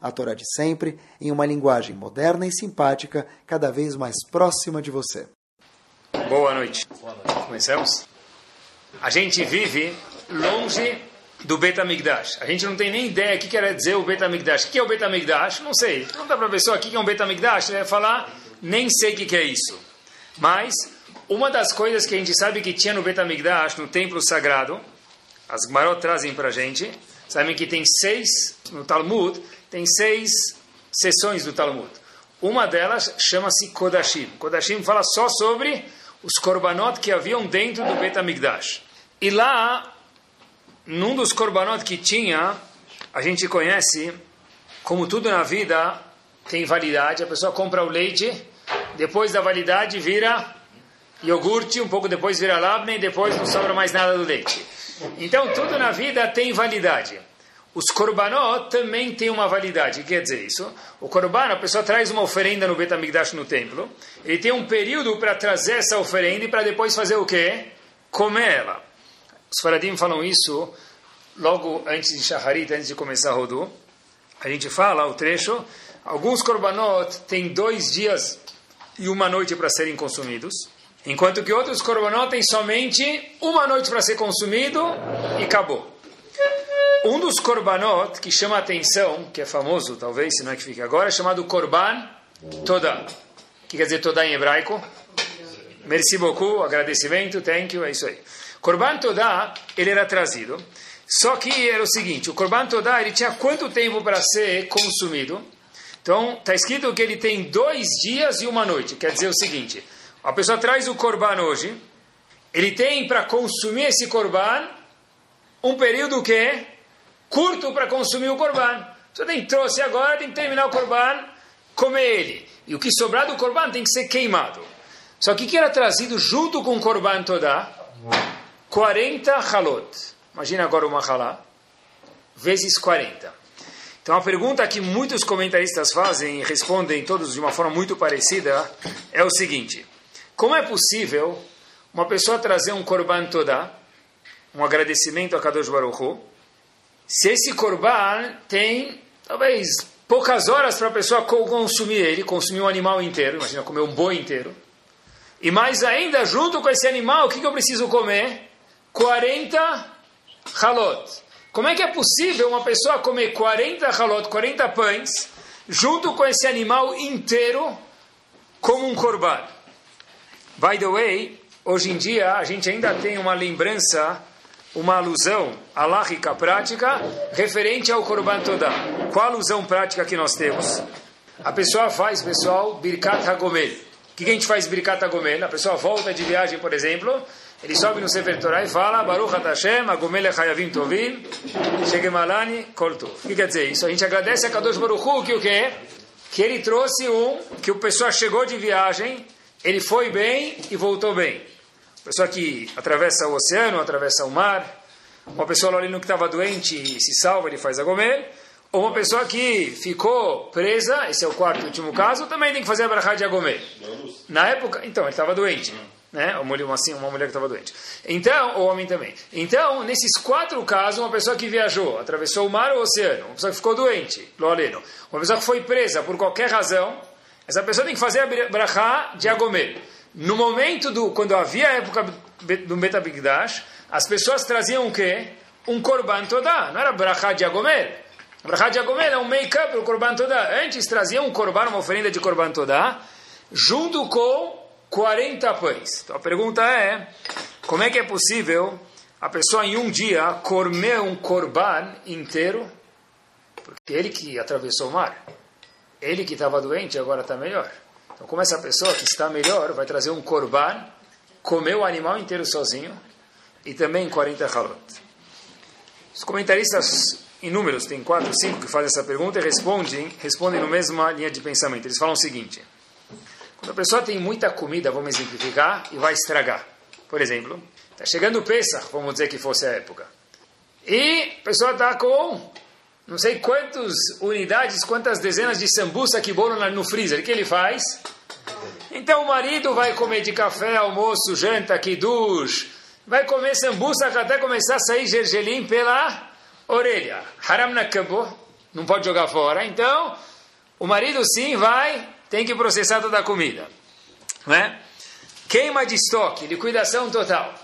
a Torá de sempre, em uma linguagem moderna e simpática, cada vez mais próxima de você. Boa noite. Começamos? A gente vive longe do Betamigdash. A gente não tem nem ideia o que quer dizer o Betamigdash. O que é o Betamigdash? Não sei. Pergunta para a pessoa o que é um Betamigdash, ele vai falar, nem sei o que é isso. Mas, uma das coisas que a gente sabe que tinha no Betamigdash, no templo sagrado, as Gmarot trazem para a gente, sabem que tem seis, no Talmud, tem seis sessões do Talmud. Uma delas chama-se Kodashim. Kodashim fala só sobre os korbanot que haviam dentro do Bet HaMikdash. E lá, num dos korbanot que tinha, a gente conhece, como tudo na vida tem validade, a pessoa compra o leite, depois da validade vira iogurte, um pouco depois vira labne e depois não sobra mais nada do leite. Então, tudo na vida tem validade. Os korbanot também têm uma validade. O que quer dizer isso? O korban, a pessoa traz uma oferenda no Betamigdash no templo. Ele tem um período para trazer essa oferenda e para depois fazer o quê? Comer ela. Os faradim falam isso logo antes de Shaharit, antes de começar a Rodu. A gente fala o trecho. Alguns korbanot têm dois dias e uma noite para serem consumidos. Enquanto que outros korbanot têm somente uma noite para ser consumido e acabou. Um dos korbanot que chama atenção, que é famoso, talvez, se não é que fique agora, é chamado korban toda. Que quer dizer toda em hebraico? Merci beaucoup, agradecimento, thank you, é isso aí. Korban toda, ele era trazido. Só que era o seguinte, o korban toda, ele tinha quanto tempo para ser consumido? Então, está escrito que ele tem dois dias e uma noite. Quer dizer o seguinte, a pessoa traz o korban hoje, ele tem para consumir esse korban um período que curto para consumir o corban. Você tem que trouxe agora, tem que terminar o corban, comer ele. E o que sobrar do corban tem que ser queimado. Só que o que era trazido junto com o corban toda? 40 halot. Imagina agora uma halá, vezes 40. Então a pergunta que muitos comentaristas fazem e respondem todos de uma forma muito parecida é o seguinte: como é possível uma pessoa trazer um korban toda, um agradecimento a Kadosh Baruch Hu, se esse corban tem, talvez, poucas horas para a pessoa consumir ele, consumir um animal inteiro, imagina comer um boi inteiro, e mais ainda, junto com esse animal, o que, que eu preciso comer? 40 halot. Como é que é possível uma pessoa comer 40 halot, 40 pães, junto com esse animal inteiro, como um corban? By the way, hoje em dia a gente ainda tem uma lembrança uma alusão aláhica prática referente ao Korban Todá. Qual alusão prática que nós temos? A pessoa faz, pessoal, Birkat Hagomel. O que a gente faz Birkat Hagomel? A pessoa volta de viagem, por exemplo, ele sobe no Sefer Torah e fala Baruch Hashem, Hagomel Echayavim Tovim, Shegemalani Koltu. O que quer dizer isso? A gente agradece a Kadosh Baruch Hu, que o quê? Que ele trouxe um, que o pessoa chegou de viagem, ele foi bem e voltou bem pessoa que atravessa o oceano, atravessa o mar, uma pessoa ali que estava doente e se salva, ele faz a gomer, ou uma pessoa que ficou presa, esse é o quarto e último caso, também tem que fazer a brachá de Agomé. Na época, então, ele estava doente. Né? Uma, assim, uma mulher que estava doente. Então, o homem também. Então, nesses quatro casos, uma pessoa que viajou, atravessou o mar ou o oceano, uma pessoa que ficou doente, loaleno, uma pessoa que foi presa por qualquer razão, essa pessoa tem que fazer a brachá de Agomé. No momento do quando havia a época do Betabigdash, as pessoas traziam o quê? Um korban toda, não era brachá de Agomer. Brachá de Agomer é um make-up para o korban toda. Antes traziam um korban, uma oferenda de korban toda, junto com 40 pães. Então a pergunta é, como é que é possível a pessoa em um dia comer um korban inteiro? Porque ele que atravessou o mar. Ele que estava doente agora está melhor. Então, como essa pessoa que está melhor vai trazer um korban, comer o animal inteiro sozinho e também 40 halot. Os comentaristas inúmeros, tem quatro, cinco que fazem essa pergunta e respondem, respondem na mesma linha de pensamento. Eles falam o seguinte: a pessoa tem muita comida, vamos exemplificar, e vai estragar. Por exemplo, está chegando o Pesach, vamos dizer que fosse a época. E a pessoa está com não sei quantas unidades, quantas dezenas de sambuça que bolo no freezer. O que ele faz? Então o marido vai comer de café, almoço, janta, kiddush, vai comer sambuça até começar a sair gergelim pela orelha. Haram nakabo, não pode jogar fora. Então, o marido sim vai, tem que processar toda a comida. Né? Queima de estoque, liquidação total.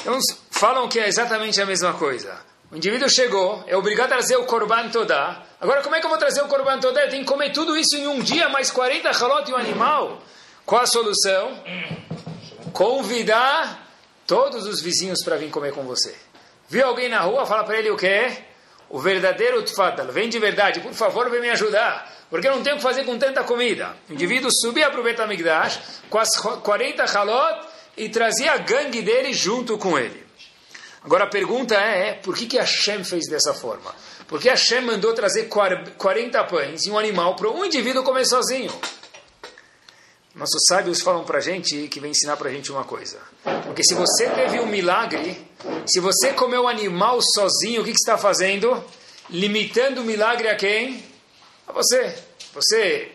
Então, falam que é exatamente a mesma coisa. O indivíduo chegou, é obrigado a trazer o Korban Todá. Agora, como é que eu vou trazer o Korban Todá? Eu tenho que comer tudo isso em um dia, mais 40 halot e um animal. Qual a solução? Convidar todos os vizinhos para vir comer com você. Viu alguém na rua, fala para ele o que é? O verdadeiro Tfadal. Vem de verdade, por favor, vem me ajudar. Porque eu não tenho o que fazer com tanta comida. O indivíduo subia para o Betamigdash com as 40 halot e trazia a gangue dele junto com ele. Agora a pergunta é, é por que, que Hashem fez dessa forma? Porque Hashem mandou trazer 40 pães e um animal para um indivíduo comer sozinho. Nossos sábios falam para gente que vem ensinar para gente uma coisa. Porque se você teve um milagre, se você comeu animal sozinho, o que, que está fazendo? Limitando o milagre a quem? A você. Você,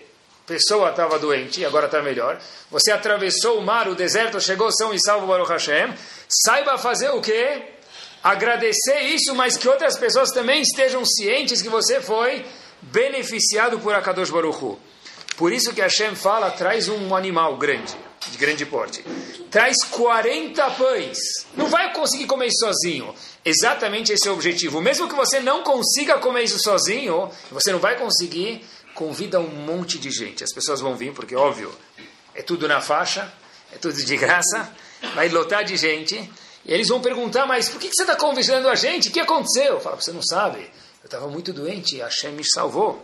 pessoa, estava doente e agora está melhor. Você atravessou o mar, o deserto, chegou são e salvo Baruch Hashem. Saiba fazer o quê? Agradecer isso, mas que outras pessoas também estejam cientes que você foi beneficiado por Akadosh Baruch Hu. Por isso que Hashem fala, traz um animal grande, de grande porte. Traz 40 pães. Não vai conseguir comer isso sozinho. Exatamente esse é o objetivo. Mesmo que você não consiga comer isso sozinho, você não vai conseguir, convida um monte de gente. As pessoas vão vir, porque, óbvio, é tudo na faixa, é tudo de graça, vai lotar de gente. E eles vão perguntar, mas por que você está convidando a gente? O que aconteceu? Fala, você não sabe. Eu estava muito doente a Hashem me salvou.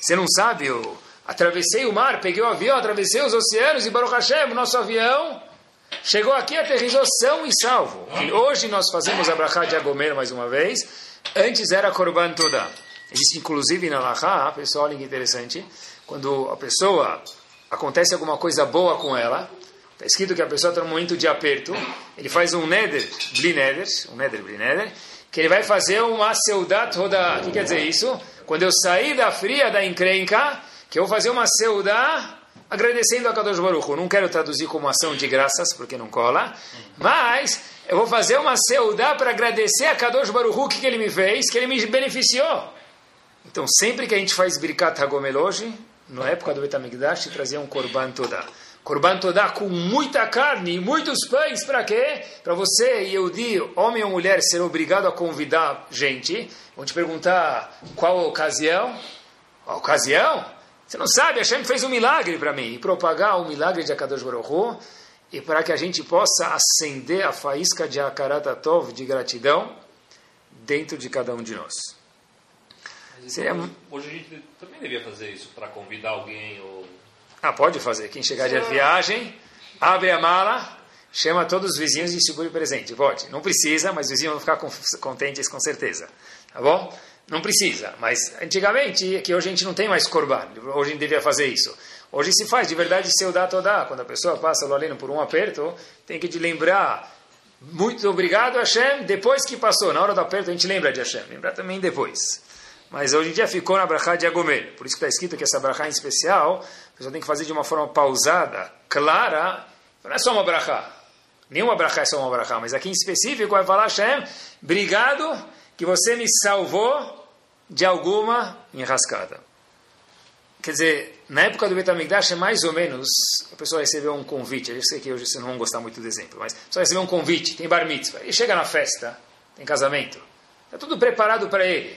Você não sabe, eu atravessei o mar, peguei o avião, atravessei os oceanos e Baruch Hashem, nosso avião, chegou aqui, aterrizou são e salvo. E hoje nós fazemos a Brachá de Agomer mais uma vez. Antes era Korban Toda. Existe inclusive na Lachá, pessoal, olha que interessante, quando a pessoa acontece alguma coisa boa com ela, Está escrito que a pessoa está num momento de aperto, ele faz um neder, bli neder, um neder, bli neder, que ele vai fazer uma seudat roda. O que quer dizer isso? Quando eu sair da fria, da encrenca, que eu vou fazer uma seudá agradecendo a Kadosh Baruch. Não quero traduzir como ação de graças, porque não cola, mas eu vou fazer uma seudá para agradecer a Kadosh Baruch o que, ele me fez, que ele me beneficiou. Então, sempre que a gente faz Birkat Hagomel hoje, na época do Betamigdash, trazia um Korban Todá. Korban Todá com muita carne e muitos pães, para quê? Para você, Yehudi, homem ou mulher, ser obrigado a convidar gente. Vão te perguntar qual a ocasião. A ocasião? Você não sabe, Hashem fez um milagre para mim. E propagar o milagre de Akadosh Baruch e para que a gente possa acender a faísca de Akaratatov, de gratidão, dentro de cada um de nós. Seria... Hoje a gente também devia fazer isso, para convidar alguém ou ah, pode fazer. Quem chegar de viagem, abre a mala, chama todos os vizinhos e segure o presente. Pode. Não precisa, mas os vizinhos vão ficar contentes com certeza. Tá bom? Não precisa. Mas antigamente, que hoje a gente não tem mais corban. Hoje a gente devia fazer isso. Hoje se faz de verdade seu dá toda. Quando a pessoa passa lá além por um aperto, tem que te lembrar. Muito obrigado, Hashem. Depois que passou, na hora do aperto, a gente lembra de Hashem. Lembrar também depois. Mas hoje em dia ficou na brachá de Agomer. Por isso que está escrito que essa brachá em especial, a pessoa tem que fazer de uma forma pausada, clara. Não é só uma brachá. Nenhuma brachá é só uma brachá. Mas aqui em específico vai falar, Hashem, obrigado que você me salvou de alguma enrascada. Quer dizer, na época do Betamigdash é mais ou menos, a pessoa recebeu um convite, eu sei que hoje vocês não vão gostar muito do exemplo, mas a pessoa recebeu um convite, tem bar mitzvah, chega na festa, tem casamento, está tudo preparado para ele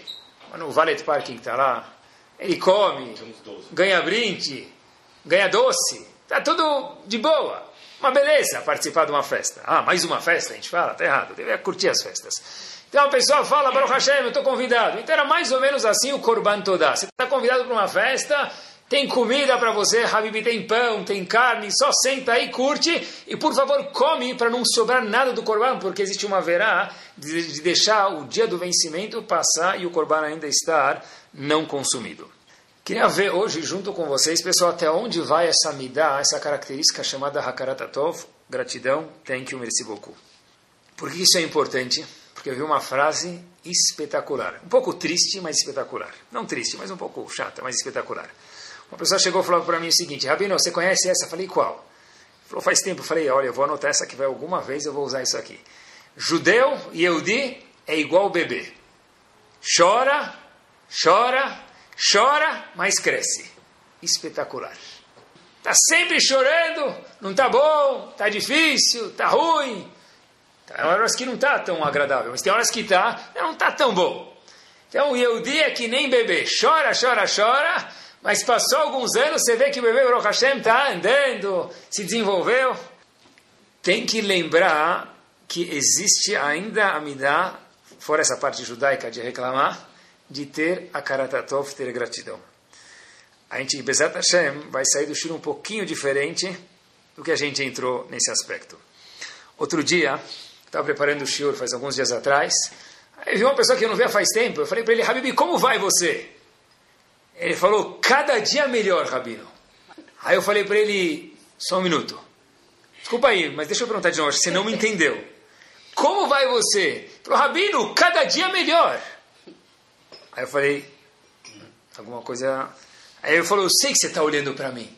no valet parking está lá, ele come, ganha brinde, ganha doce, está tudo de boa. Uma beleza participar de uma festa. Ah, mais uma festa, a gente fala, está errado, deve curtir as festas. Então a pessoa fala, Baruch Hashem, eu estou convidado. Então era mais ou menos assim o Korban Todá. Você está convidado para uma festa, tem comida para você, Habib, tem pão, tem carne, só senta aí, curte e por favor come para não sobrar nada do corban, porque existe uma verá de, de, deixar o dia do vencimento passar e o corban ainda estar não consumido. Queria ver hoje, junto com vocês, pessoal, até onde vai essa midá, essa característica chamada Hakaratatov, gratidão, thank you, merci beaucoup. Por que isso é importante? Porque eu vi uma frase espetacular. Um pouco triste, mas espetacular. Não triste, mas um pouco chata, mas espetacular. Uma pessoa chegou e falou para mim o seguinte, Rabino, você conhece essa? Eu falei, qual? Falou, faz tempo. Eu falei, olha, eu vou anotar essa que vai alguma vez eu vou usar isso aqui. Judeu e Eudi é igual bebê. Chora, chora, chora, mas cresce. Espetacular. Está sempre chorando, não está bom, está difícil, está ruim. Tem horas que não está tão agradável, mas tem horas que está, não está tão bom. Então o é que nem bebê, chora, chora, chora, mas passou alguns anos, você vê que o bebê Baruch Hashem está andando, se desenvolveu. Tem que lembrar que existe ainda a Midah, fora essa parte judaica de reclamar, de ter a Karatatov, ter gratidão. A gente, Bezat Hashem, vai sair do Shur um pouquinho diferente do que a gente entrou nesse aspecto. Outro dia, estava preparando o Shur faz alguns dias atrás, aí vi uma pessoa que eu não via faz tempo, eu falei para ele, Habib, como vai você? Ele falou, cada dia melhor, Rabino. Aí eu falei para ele, só um minuto. Desculpa aí, mas deixa eu perguntar de novo, você não me entendeu. Como vai você? Para o Rabino, cada dia melhor. Aí eu falei, alguma coisa. Aí ele falou, eu sei que você está olhando para mim.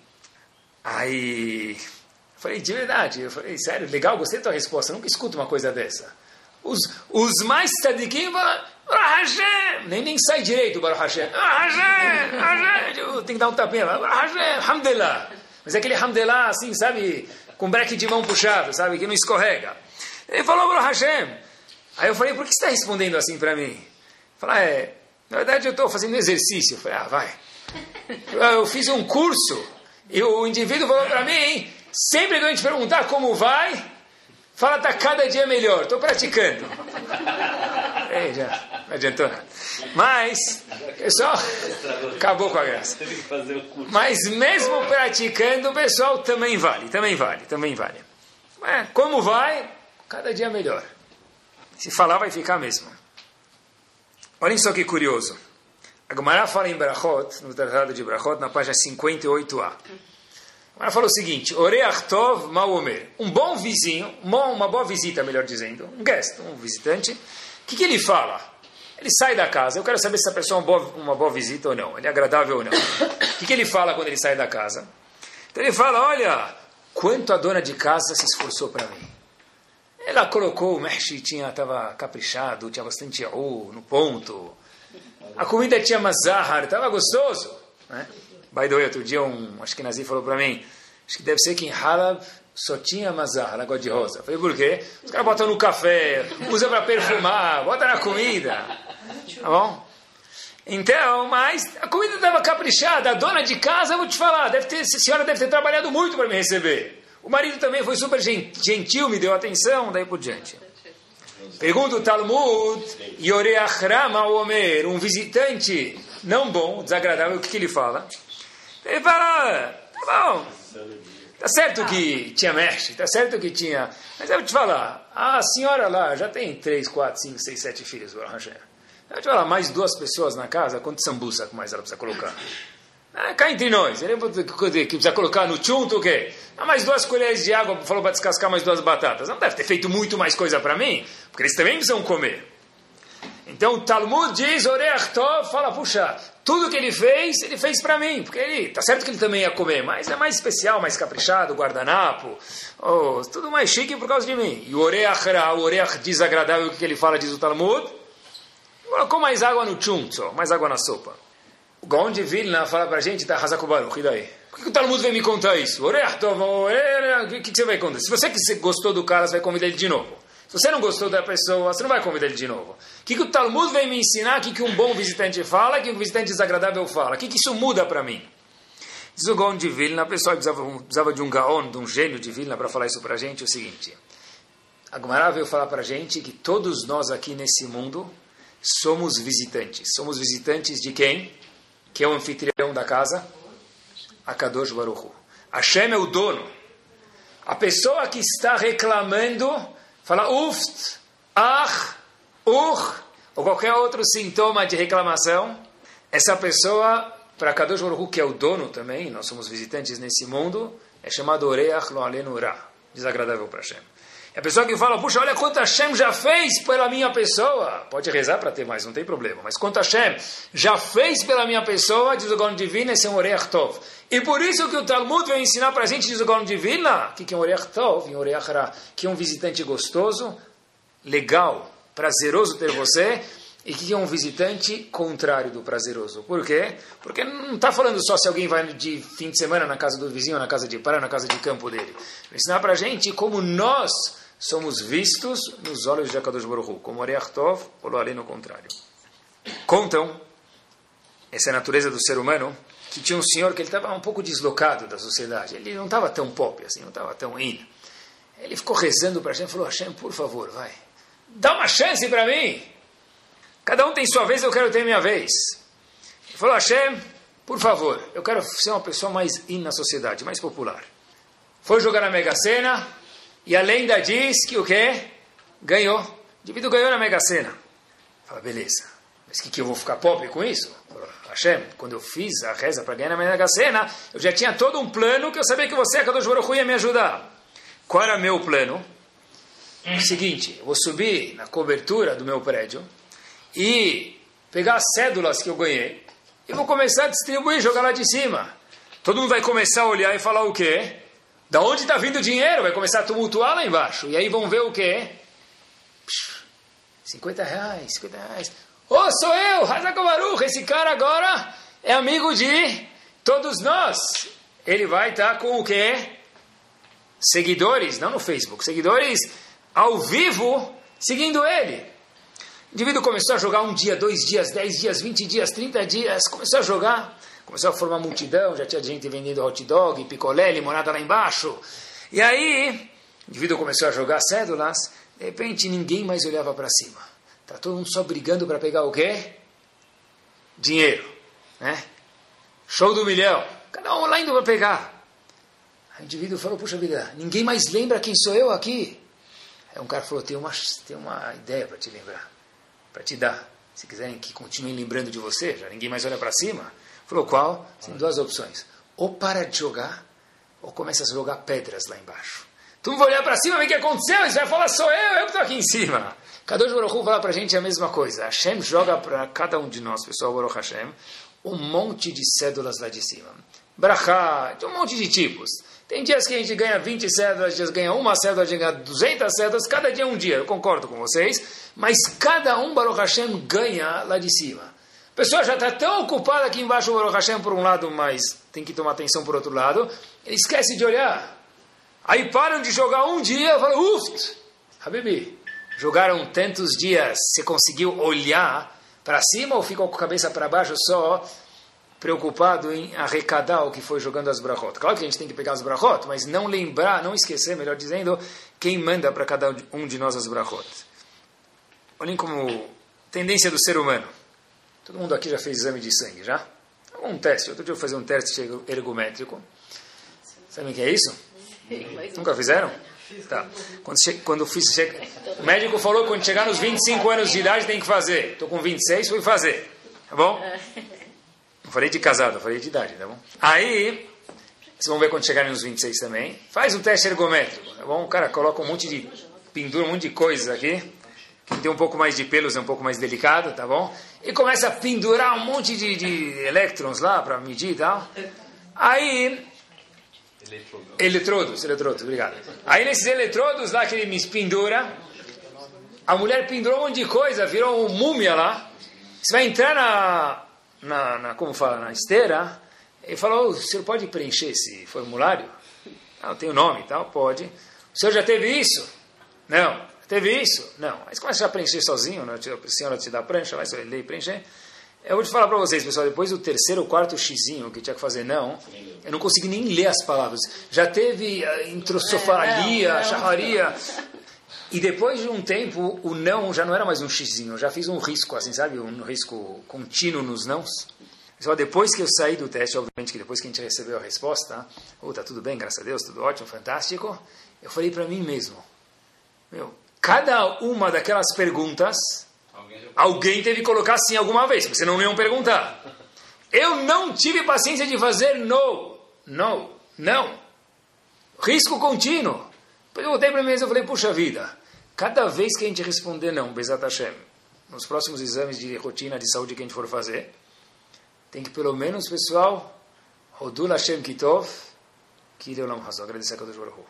Aí eu falei, de verdade. Eu falei, sério, legal, gostei da tua resposta. Eu nunca escuto uma coisa dessa. Os, os mais tzadikim falam, Hashem. Nem, nem sai direito o Baruch Hashem. Hashem, Hashem. Tem que dar um tapinha. Hashem, Hamdelah. Mas é aquele Hamdelah, assim, sabe, com breque de mão puxado, sabe, que não escorrega. Ele falou, Baruch Hashem. Aí eu falei, por que você está respondendo assim para mim? Falei, ah, é, na verdade eu estou fazendo exercício. Eu falei, ah, vai. Eu fiz um curso e o indivíduo falou para mim, sempre que a gente perguntar como vai, fala, está cada dia melhor, estou praticando. Ei, já, não adiantou nada. Mas, pessoal, acabou com a graça. Mas mesmo praticando, o pessoal também vale, também vale, também vale. É, como vai? Cada dia melhor. Se falar, vai ficar mesmo. Olhem só que curioso. A Gemara fala em Brachot, no Tratado de Brachot, na página 58a. A Gemara fala o seguinte: Oreach Tov Maomer. Um bom vizinho, uma boa visita, melhor dizendo, um guest, um visitante. O que, que ele fala? Ele sai da casa. Eu quero saber se essa pessoa é uma boa, uma boa visita ou não. Ele é agradável ou não. O que, que ele fala quando ele sai da casa? Então ele fala: Olha, quanto a dona de casa se esforçou para mim. Ela colocou o mexe, tinha estava caprichado, tinha bastante o no ponto. A comida tinha mazahar, estava gostoso. Né? By the way, outro dia um acho que Nazi falou para mim, acho que deve ser que em Halab só tinha mazahar, água de rosa. Falei, por quê? Os caras botam no café, usa para perfumar, bota na comida. Tá bom? Então, mas a comida estava caprichada. A dona de casa, vou te falar, deve ter, a senhora deve ter trabalhado muito para me receber. O marido também foi super gentil, me deu atenção, daí por diante. Pergunta o Talmud, Yoreachrama Omer, um visitante não bom, desagradável, o que, que ele fala? Ele fala, tá bom, tá certo que tinha mexe, tá certo que tinha, mas eu vou te falar, a senhora lá já tem três, quatro, cinco, seis, sete filhos, Eu vou te falar, mais duas pessoas na casa, quanto sambuça mais ela precisa colocar? Ah, cá entre nós, ele que precisa colocar no chunto o quê? Ah, mais duas colheres de água, falou para descascar mais duas batatas. Não deve ter feito muito mais coisa para mim, porque eles também precisam comer. Então o Talmud diz, Oreachtov, fala, puxa, tudo que ele fez, ele fez para mim, porque ele, tá certo que ele também ia comer, mas é mais especial, mais caprichado, guardanapo, oh, tudo mais chique por causa de mim. E o Oreachra, o Oreach desagradável, que ele fala, diz o Talmud, colocou mais água no chunto, mais água na sopa. O Gaon de Vilna fala para a gente, tá, Hazakubaruch, e daí? Por que o Talmud vem me contar isso? O que, que você vai contar? Se você que gostou do cara, você vai convidar ele de novo. Se você não gostou da pessoa, você não vai convidar ele de novo. O que, que o Talmud vem me ensinar? O que, que um bom visitante fala? O que um visitante desagradável fala? O que, que isso muda para mim? Diz o Gaon de Vilna, a pessoa precisava, precisava de um Gaon, de um gênio de Vilna para falar isso para a gente, é o seguinte. A Gemara veio falar para a gente que todos nós aqui nesse mundo somos visitantes. Somos visitantes de quem? Que é o anfitrião da casa? Akadosh Baruchu. Hashem é o dono. A pessoa que está reclamando, fala uft, ach, ur, ou qualquer outro sintoma de reclamação, essa pessoa para Kadosh Baruch que é o dono também, nós somos visitantes nesse mundo, é chamado Oreach Lo Alenu Ra, desagradável para Hashem. É a pessoa que fala, puxa, olha quanto Hashem já fez pela minha pessoa. Pode rezar para ter mais, não tem problema. Mas quanto Hashem já fez pela minha pessoa, diz o Gaon Divino, esse é um Oreach Tov. E por isso que o Talmud vem ensinar para a gente, diz o Gaon Divina, que é um Oreach Tov, um Oreach Ra, que é um visitante gostoso, legal, prazeroso ter você, e que é um visitante contrário do prazeroso. Por quê? Porque não está falando só se alguém vai de fim de semana na casa do vizinho, na casa de praia, na casa de campo dele. Vai ensinar para a gente como nós somos vistos nos olhos de Akadosh Baruch como Areachtov ou Loalei no contrário. Contam, essa é a natureza do ser humano, que tinha um senhor que ele estava um pouco deslocado da sociedade. Ele não estava tão pop assim, não estava tão in. Ele ficou rezando para Hashem, falou, Hashem, por favor, vai, dá uma chance para mim. Cada um tem sua vez, eu quero ter minha vez. Ele falou, Hashem, por favor, eu quero ser uma pessoa mais in na sociedade, mais popular. Foi jogar na Mega Sena, e a lenda diz que o quê? Ganhou. O indivíduo ganhou na Mega Sena. Fala, beleza. Mas que, que eu vou ficar pobre com isso? Hashem, quando eu fiz a reza para ganhar na Mega Sena, eu já tinha todo um plano que eu sabia que você, Kadosh Baruch ia me ajudar. Qual era meu plano? O seguinte, vou subir na cobertura do meu prédio e pegar as cédulas que eu ganhei e vou começar a distribuir, jogar lá de cima. Todo mundo vai começar a olhar e falar o quê? Da onde está vindo o dinheiro? Vai começar a tumultuar lá embaixo. E aí vão ver o quê? 50 reais, 50 reais. Ô, oh, sou eu, Hazakobaruch, esse cara agora é amigo de todos nós. Ele vai estar tá com o quê? Seguidores, não no Facebook, seguidores ao vivo seguindo ele. O indivíduo começou a jogar um dia, dois dias, dez dias, vinte dias, trinta dias, começou a jogar. Começou a formar multidão, já tinha gente vendendo hot dog, picolé, limonada lá embaixo. E aí, o indivíduo começou a jogar cédulas, de repente ninguém mais olhava para cima. Tá todo mundo só brigando para pegar o quê? Dinheiro, né? Show do milhão. Cada um lá indo para pegar. O indivíduo falou, puxa vida, ninguém mais lembra quem sou eu aqui. Um cara falou, tem uma, tem uma ideia para te lembrar, para te dar. Se quiserem que continuem lembrando de você, já ninguém mais olha para cima. Falou, qual? Tem duas opções. Ou para de jogar, ou começa a jogar pedras lá embaixo. Tu não vai olhar para cima, ver o que aconteceu, você vai falar, sou eu, eu que estou aqui em cima. Kadosh Baruch Hu fala para a gente a mesma coisa. Hashem joga para cada um de nós, pessoal, Baruch Hashem, um monte de cédulas lá de cima. Brachá, um monte de tipos. Tem dias que a gente ganha 20 cédulas, dias ganha uma cédula, ganha 200 cédulas, cada dia é um dia, eu concordo com vocês, mas cada um, Baruch Hashem, ganha lá de cima. A pessoa já está tão ocupada aqui embaixo, o Baruch Hashem, por um lado, mas tem que tomar atenção por outro lado. Ele esquece de olhar. Aí param de jogar um dia e falam, uft, Habibi, jogaram tantos dias, você conseguiu olhar para cima ou ficou com a cabeça para baixo só, preocupado em arrecadar o que foi jogando as brachot? Claro que a gente tem que pegar as brachot, mas não lembrar, não esquecer, melhor dizendo, quem manda para cada um de nós as brachot. Olhem como tendência do ser humano. Todo mundo aqui já fez exame de sangue, já? Um teste. Outro dia eu vou fazer um teste ergométrico. Sabem o que é isso? Nunca fizeram? Tá. Quando, che quando fiz, che o médico falou que quando chegar nos 25 anos de idade tem que fazer. Estou com 26, fui fazer. Tá bom? Falei de casado, falei de idade, tá bom? Aí, vocês vão ver quando chegarem nos 26 também. Faz um teste ergométrico, tá bom? O cara coloca um monte de pendura, um monte de coisas aqui. Quem tem um pouco mais de pelos é um pouco mais delicado, tá bom? E começa a pendurar um monte de, de elétrons lá para medir e tal. Aí. Eletrodos, eletrodos, obrigado. Aí nesses eletrodos lá que ele me pendura, a mulher pendurou um monte de coisa, virou uma múmia lá. Você vai entrar na, na, na como fala, na esteira, e falou, o senhor pode preencher esse formulário? Não, tem o nome e tal, pode. O senhor já teve isso? Não. Teve isso? Não. Mas começa a preencher sozinho, né? a senhora te dá a prancha, vai ler e preencher. Eu vou te falar para vocês, pessoal, depois do terceiro ou quarto xizinho que tinha que fazer não, eu não consegui nem ler as palavras. Já teve uh, introssofalia, é, charraria. E depois de um tempo, o não já não era mais um xizinho, eu já fiz um risco, assim, sabe? Um risco contínuo nos nãos. Só depois que eu saí do teste, obviamente que depois que a gente recebeu a resposta, oh, tá tudo bem, graças a Deus, tudo ótimo, fantástico, eu falei para mim mesmo, meu, cada uma daquelas perguntas, alguém teve que colocar sim alguma vez, porque senão não iam perguntar. Eu não tive paciência de fazer no, no, não. Risco contínuo. Depois eu voltei para mim e falei, puxa vida, cada vez que a gente responder não, Bezat Hashem, nos próximos exames de rotina de saúde que a gente for fazer, tem que pelo menos, pessoal, Rodul Hashem Kitov, Kireolam Hazó, agradecer a Kadosh Baruch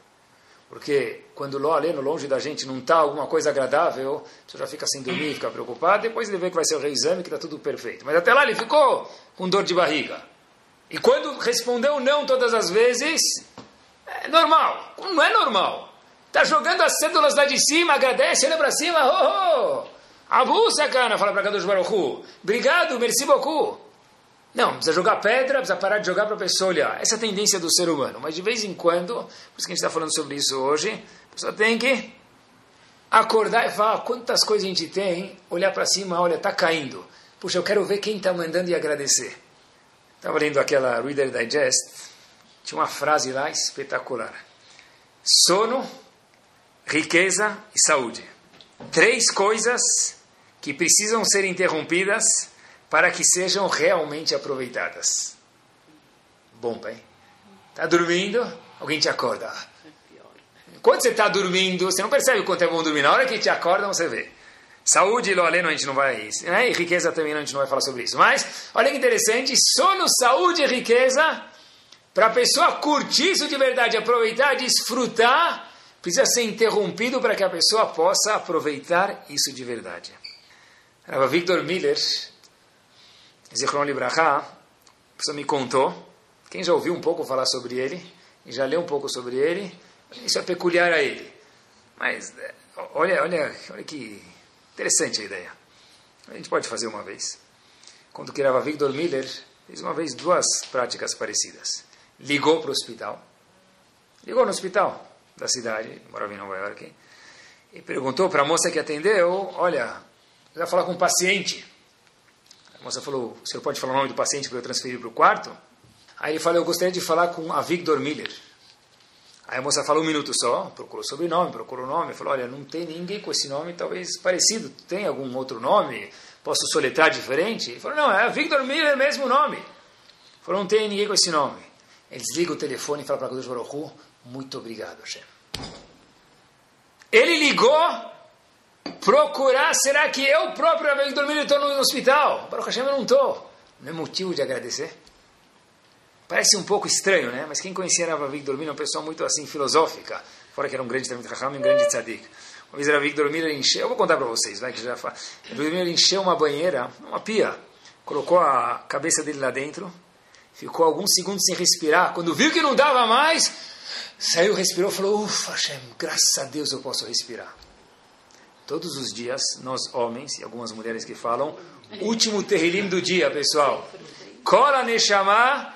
porque quando o aleno longe da gente não está alguma coisa agradável, você já fica sem dormir, fica preocupado, depois ele vê que vai ser o reexame, que está tudo perfeito. Mas até lá ele ficou com dor de barriga. E quando respondeu não todas as vezes, é normal. Não é normal. Está jogando as cédulas lá de cima, agradece, olha para cima, oh. Abusa, cara, fala para Kadosh Baruch Obrigado, merci beaucoup. Não, precisa jogar pedra, precisa parar de jogar para a pessoa olhar. Essa é a tendência do ser humano. Mas de vez em quando, por isso que a gente está falando sobre isso hoje, a pessoa tem que acordar e falar quantas coisas a gente tem, olhar para cima, olha, está caindo. Puxa, eu quero ver quem está mandando e agradecer. Estava lendo aquela Reader Digest, tinha uma frase lá espetacular. Sono, riqueza e saúde. Três coisas que precisam ser interrompidas para que sejam realmente aproveitadas. Bom, pai. Está dormindo, alguém te acorda. Quando você está dormindo, você não percebe o quanto é bom dormir. Na hora que te acordam, você vê. Saúde e Loaleno a gente não vai... Né? E riqueza também a gente não vai falar sobre isso. Mas, olha que interessante, sono, saúde e riqueza, para a pessoa curtir isso de verdade, aproveitar, desfrutar, precisa ser interrompido para que a pessoa possa aproveitar isso de verdade. Era Victor Miller, Zichron Libraha, a pessoa me contou, quem já ouviu um pouco falar sobre ele, e já leu um pouco sobre ele, isso é peculiar a ele. Mas, é, olha, olha, olha que interessante a ideia. A gente pode fazer uma vez. Quando criava Victor Miller, fez uma vez duas práticas parecidas. Ligou para o hospital, ligou no hospital da cidade, morava em Nova York, e perguntou para a moça que atendeu, olha, vai falar com um paciente. A moça falou, o senhor pode falar o nome do paciente para eu transferir para o quarto? Aí ele falou, eu gostaria de falar com a Victor Miller. Aí a moça falou um minuto só, procurou sobrenome, procurou o nome, falou, olha, não tem ninguém com esse nome, talvez parecido, tem algum outro nome? Posso soletrar diferente? Ele falou, não, é Victor Miller, mesmo nome. Falou, não tem ninguém com esse nome. Ele desliga o telefone e fala para Deus Baruch muito obrigado, Hashem. Ele ligou procurar, será que eu próprio, ao invés de dormir, estou no hospital? Baruch Hashem, eu não estou. Não é motivo de agradecer? Parece um pouco estranho, né? Mas quem conhecia Rav Avigdor Miller é uma pessoa muito assim filosófica, fora que era um grande Talmud Raham e um grande tzadik. Uma vez Rav Avigdor Miller encheu, eu vou contar para vocês, vai que já fala. Miller encheu uma banheira, uma pia, colocou a cabeça dele lá dentro, ficou alguns segundos sem respirar. Quando viu que não dava mais, saiu, respirou, falou: Ufa, Hashem, graças a Deus eu posso respirar. Todos os dias, nós homens e algumas mulheres que falam, último terrilim do dia, pessoal. Kora Neshama,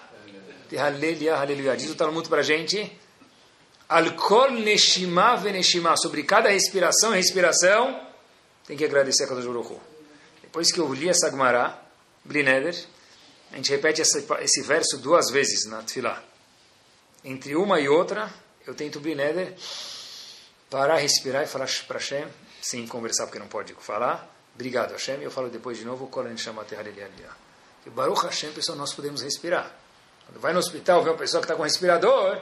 Haleluya, Haleluya. Diz o Talmud para a gente, Alkol Neshima Veneshima, sobre cada respiração e respiração, tem que agradecer a Kadosh Baruch Depois que eu li essa Gemara, Blineder, a gente repete esse, esse verso duas vezes na Tfilah. Entre uma e outra, eu tento Blineder, parar, respirar e falar para Hashem, sem conversar porque não pode falar. Obrigado, Hashem. Eu falo depois de novo, Koran chama Que Baruch Hashem, pessoal, nós podemos respirar. Quando vai no hospital, vê uma pessoa que está com respirador,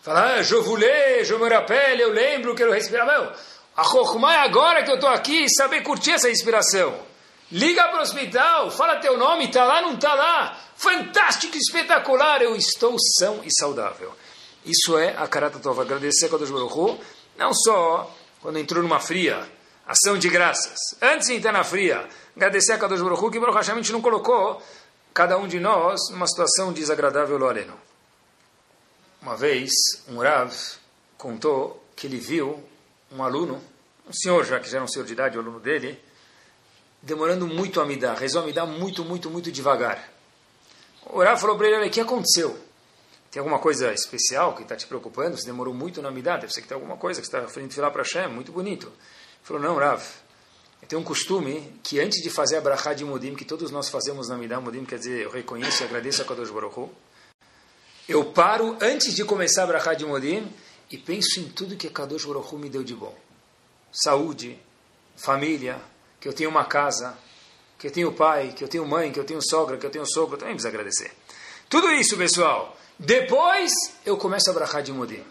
fala, ah, je voulais, je me rappelle, eu lembro, quero respirar. Meu, a Chokhmah é agora que eu estou aqui, saber curtir essa respiração. Liga para o hospital, fala teu nome, está lá, não está lá. Fantástico, espetacular, eu estou são e saudável. Isso é a Karata Tova. Agradecer a Kadosh Baruch não só quando entrou numa fria, ação de graças. Antes de entrar na fria, agradecer a Kadosh Baruch que Baruch Hashem não colocou cada um de nós numa situação desagradável loreno. Uma vez, um Rav contou que ele viu um aluno, um senhor já que já era um senhor de idade, o aluno dele, demorando muito a me dar, rezou a me dar muito, muito, muito devagar. O Rav falou para ele, olha, o que aconteceu? Tem alguma coisa especial que está te preocupando? Você demorou muito na Midah, deve ser que tem alguma coisa que você está frente lá para Hashem, muito bonito. Ele falou, não, Rav, eu tenho um costume que antes de fazer a brachá de Mudim, que todos nós fazemos na Midah, Mudim quer dizer, eu reconheço e agradeço a Kadosh Baruch Hu, eu paro antes de começar a brachá de Mudim e penso em tudo que a Kadosh Baruch Hu me deu de bom. Saúde, família, que eu tenho uma casa, que eu tenho pai, que eu tenho mãe, que eu tenho sogra, que eu tenho sogro, também precisa agradecer. Tudo isso, pessoal. Depois eu começo a brachar de modim.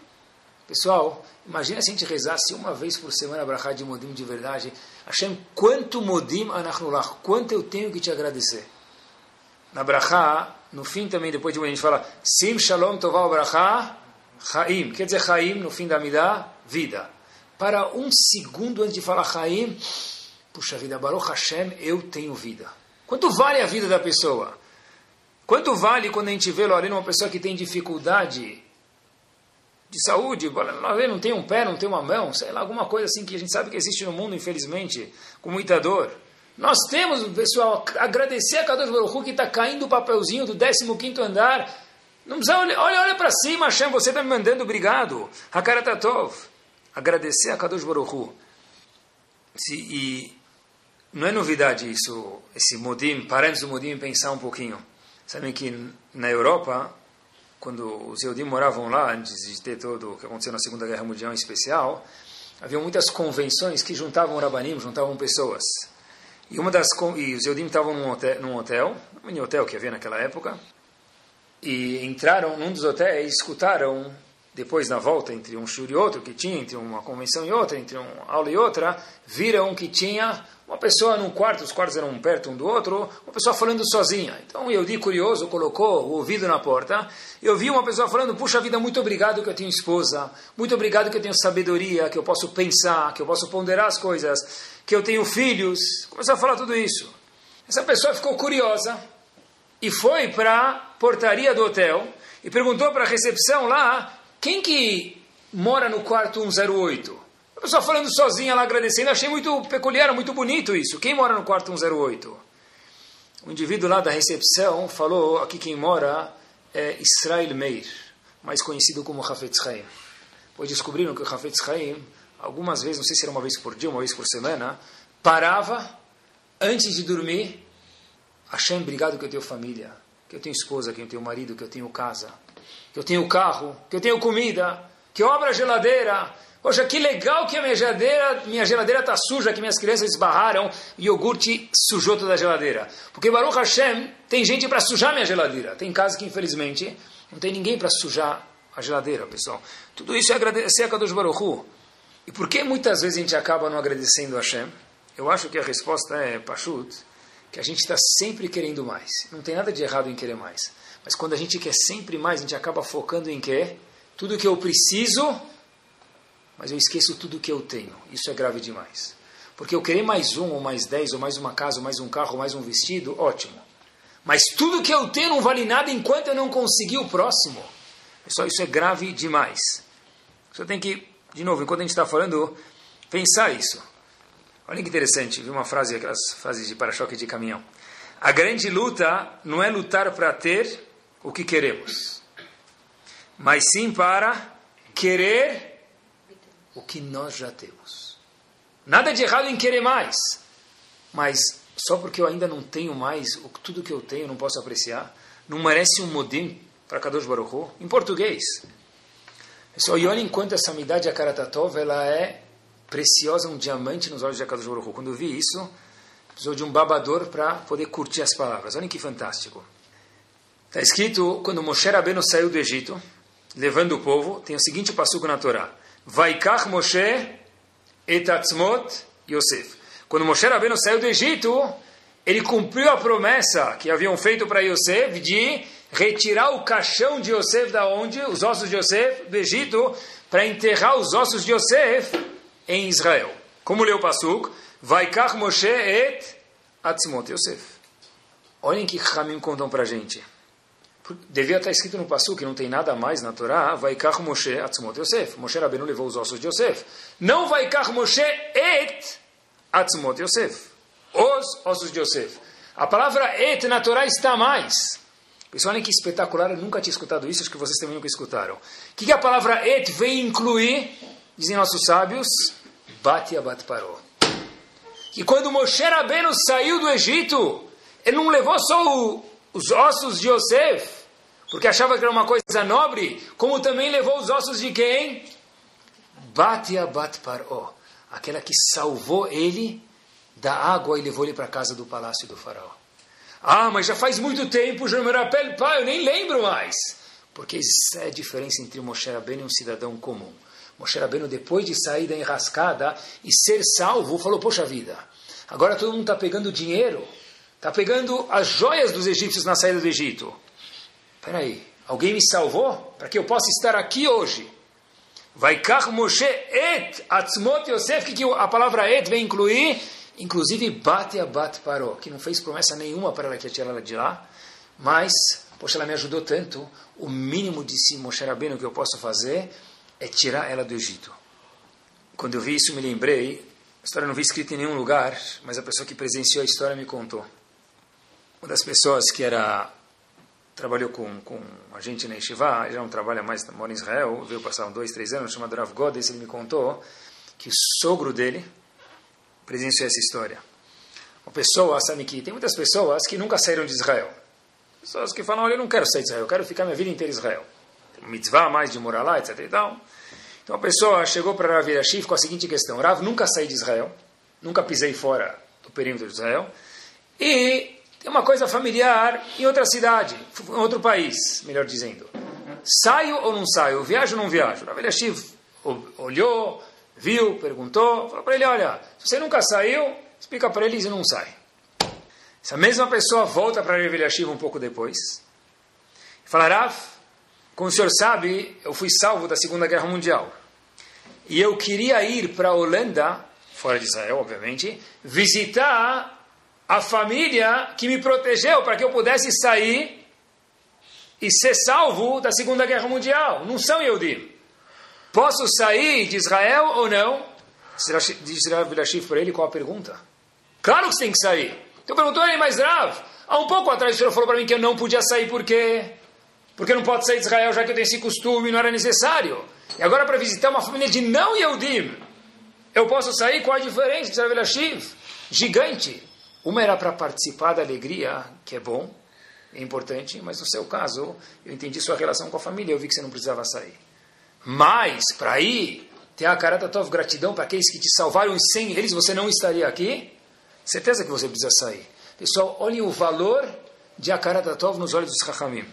Pessoal, imagina se a gente rezasse uma vez por semana a brachá de modim de verdade. Hashem, quanto modim anachnulach, quanto eu tenho que te agradecer. Na brachá, no fim também, depois de modim, a gente fala Sim shalom tovah brachá, chaim. Quer dizer chaim, no fim da midá, vida. Para um segundo antes de falar chaim, puxa vida, Baruch Hashem, eu tenho vida. Quanto vale a vida da pessoa? Quanto vale quando a gente vê ali uma pessoa que tem dificuldade de saúde, não tem um pé, não tem uma mão, sei lá, alguma coisa assim que a gente sabe que existe no mundo, infelizmente, com muita dor. Nós temos, pessoal, agradecer a Kadosh Baruch que está caindo o papelzinho do 15 andar. Não precisa, olha, olha, para cima, Hashem, você está me mandando obrigado. Hakaratatov. Agradecer a Kadosh Baruch e não é novidade isso, esse modim, paramos do modim pensar um pouquinho. Sabem que na Europa, quando os Eudim moravam lá, antes de ter todo o que aconteceu na Segunda Guerra Mundial em especial, havia muitas convenções que juntavam rabanim, juntavam pessoas. E uma das e os Eudim estavam num hotel, num hotel, um mini hotel que havia naquela época, e entraram num dos hotéis e escutaram depois na volta entre um shur e outro que tinha entre uma convenção e outra, entre uma aula e outra, viram que tinha uma pessoa num quarto, os quartos eram perto um do outro, uma pessoa falando sozinha. Então o Yehudi, curioso, colocou o ouvido na porta e eu vi uma pessoa falando: Puxa vida, muito obrigado que eu tenho esposa, muito obrigado que eu tenho sabedoria, que eu posso pensar, que eu posso ponderar as coisas, que eu tenho filhos. Começou a falar tudo isso. Essa pessoa ficou curiosa e foi para a portaria do hotel e perguntou para a recepção lá: Quem que mora no quarto 108? A pessoa falando sozinha lá, agradecendo. Achei muito peculiar, muito bonito isso. Quem mora no quarto 108? O indivíduo lá da recepção falou, aqui quem mora é Israel Meir, mais conhecido como Hafetz Chaim. Pois descobriram que o Hafetz Chaim, algumas vezes, não sei se era uma vez por dia, uma vez por semana, parava antes de dormir. Hashem, obrigado que eu tenho família, que eu tenho esposa, que eu tenho marido, que eu tenho casa, que eu tenho carro, que eu tenho comida, que eu abro a geladeira, Poxa, que legal que a minha geladeira minha geladeira está suja, que minhas crianças esbarraram e iogurte sujou toda a geladeira. Porque Baruch Hashem tem gente para sujar minha geladeira. Tem casos que, infelizmente, não tem ninguém para sujar a geladeira, pessoal. Tudo isso é agradecer a Kadosh Baruch Hu. E por que muitas vezes a gente acaba não agradecendo a Hashem? Eu acho que a resposta é, Pachut, que a gente está sempre querendo mais. Não tem nada de errado em querer mais. Mas quando a gente quer sempre mais, a gente acaba focando em quê? Tudo que eu preciso mas eu esqueço tudo que eu tenho. Isso é grave demais. Porque eu querer mais um, ou mais dez, ou mais uma casa, ou mais um carro, ou mais um vestido, ótimo. Mas tudo que eu tenho não vale nada enquanto eu não conseguir o próximo. Pessoal, isso é grave demais. Você tem que, de novo, enquanto a gente está falando, pensar isso. Olha que interessante, vi uma frase, aquelas frases de para-choque de caminhão. A grande luta não é lutar para ter o que queremos, mas sim para querer o que nós já temos. Nada de errado em querer mais, mas só porque eu ainda não tenho mais tudo que eu tenho, não posso apreciar, não merece um modim para Kadosh Baruch Hu? Em português. Pessoal, e olha enquanto essa amidade Akaratatov, ela é preciosa, um diamante nos olhos de Kadosh Baruch Hu. Quando eu vi isso, precisou de um babador para poder curtir as palavras. Olhem que fantástico. Está escrito, quando Moshe Rabbeinu saiu do Egito, levando o povo, tem o seguinte passuco na Torá. Vaikach Moshe et Atzmot Yosef. Quando Moshe Rabbeinu saiu do Egito, ele cumpriu a promessa que haviam feito para Yosef de retirar o caixão de Yosef da onde? Os ossos de Yosef do Egito, para enterrar os ossos de Yosef em Israel. Como leu o Pasuk? Vaikach Moshe et Atzmot Yosef. Olhem que Ramim contam para a gente. Devia estar escrito no Passu que não tem nada mais na Torá, vai Vaikach Moshe Atzmot Yosef. Moshe Rabbeinu levou os ossos de Yosef. Não vai Vaikach Moshe et Atzmot Yosef. Os ossos de Yosef. A palavra et na Torá está mais. Pessoal, olha que espetacular, eu nunca tinha escutado isso, acho que vocês também nunca escutaram. O que, que a palavra et vem incluir, dizem nossos sábios? Bate abat parou. Que quando Moshe Rabbeinu saiu do Egito, ele não levou só o, os ossos de Yosef, porque achava que era uma coisa nobre, como também levou os ossos de quem? Batia Bat Paró, aquela que salvou ele da água e levou ele para a casa do palácio do faraó. Ah, mas já faz muito tempo, Jemerapel, pai, eu nem lembro mais. Porque isso é a diferença entre Moshe Rabbeinu e um cidadão comum. Moshe Rabbeinu, depois de sair da enrascada e ser salvo, falou, poxa vida, agora todo mundo está pegando dinheiro, está pegando as joias dos egípcios na saída do Egito. Espera aí, alguém me salvou para que eu possa estar aqui hoje? Vai Moshe et atzmot Yosef, que a palavra et vem incluir Inclusive, bate a bate parou, que não fez promessa nenhuma para ela que tirar ela de lá, mas, poxa, ela me ajudou tanto, o mínimo de si, Moshe Rabbeinu, que eu posso fazer é tirar ela do Egito. Quando eu vi isso, me lembrei, a história não vi escrita em nenhum lugar, mas a pessoa que presenciou a história me contou. Uma das pessoas que era trabalhou com, com a gente na Yeshiva, já não trabalha mais, mora em Israel, veio passar uns dois, três anos, chamado Rav Godes, ele me contou que o sogro dele, presenciou essa história. Uma pessoa, sabe que tem muitas pessoas que nunca saíram de Israel. Pessoas que falam, olha, eu não quero sair de Israel, eu quero ficar minha vida inteira em Israel. Mitzvah mais de morar lá, etc. E tal. Então a pessoa chegou para Rav Yashif com a seguinte questão. Rav, nunca saí de Israel, nunca pisei fora do perímetro de Israel. E tem uma coisa familiar em outra cidade, em outro país, melhor dizendo. Saio ou não saio? Viajo ou não viajo? Rav Yashif olhou, viu, perguntou, falou para ele, olha, se você nunca saiu, explica para eles e não sai. Essa mesma pessoa volta para Rav Eliashiv um pouco depois e fala, como o senhor sabe, eu fui salvo da Segunda Guerra Mundial. E eu queria ir para a Holanda, fora de Israel, obviamente, visitar a família que me protegeu para que eu pudesse sair e ser salvo da Segunda Guerra Mundial. Não são Yehudim. Posso sair de Israel ou não? Diz Rav Bilashif para ele qual a pergunta? Claro que você tem que sair. Então perguntou ele, mas Rav, há um pouco atrás o senhor falou para mim que eu não podia sair por quê? Porque não pode sair de Israel já que eu tenho esse costume, não era necessário. E agora para visitar uma família de não Yehudim, eu posso sair? Qual a diferença? Diz Rav Bilashif. Gigante. Uma era para participar da alegria, que é bom, é importante, mas no seu caso, eu entendi sua relação com a família, eu vi que você não precisava sair. Mas, para ir, ter a Karata Tov, gratidão para aqueles que te salvaram e sem eles você não estaria aqui, certeza que você precisa sair. Pessoal, olhem o valor de Akarat Tov nos olhos dos Chachamim.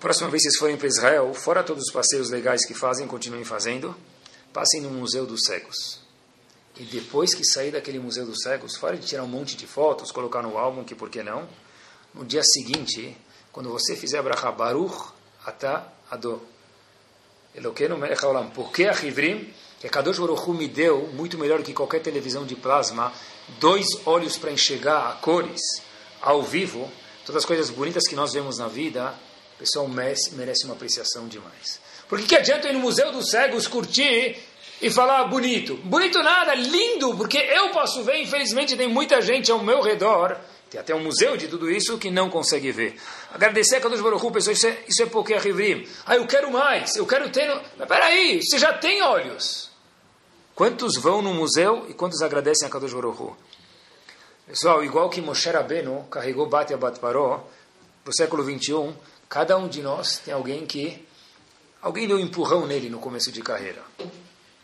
Próxima vez que vocês forem para Israel, fora todos os passeios legais que fazem, continuem fazendo, passem no Museu dos Cegos. E depois que sair daquele Museu dos Cegos, fora de tirar um monte de fotos, colocar no álbum, que por que não, no dia seguinte, quando você fizer Bracha Baruch Ata Ado, Eloqueno Melech Haolam. Porque a Hivrim, que a Kadosh Baruch me deu, muito melhor que qualquer televisão de plasma, dois olhos para enxergar a cores ao vivo, todas as coisas bonitas que nós vemos na vida, o pessoal merece, merece uma apreciação demais. Porque que adianta ir no Museu dos Cegos curtir e falar bonito? Bonito nada, lindo, porque eu posso ver, infelizmente tem muita gente ao meu redor tem até um museu de tudo isso que não consegue ver. Agradecer a Kadosh Baruch pessoal, isso é, isso é porque Rivrim. Ah, eu quero mais, eu quero ter... Mas peraí, você já tem olhos. Quantos vão no museu e quantos agradecem a Kadosh Baruch Hu? Pessoal, igual que Moshe Rabbeinu carregou Bat Abat Paró, no século 21, cada um de nós tem alguém que... Alguém deu um empurrão nele no começo de carreira.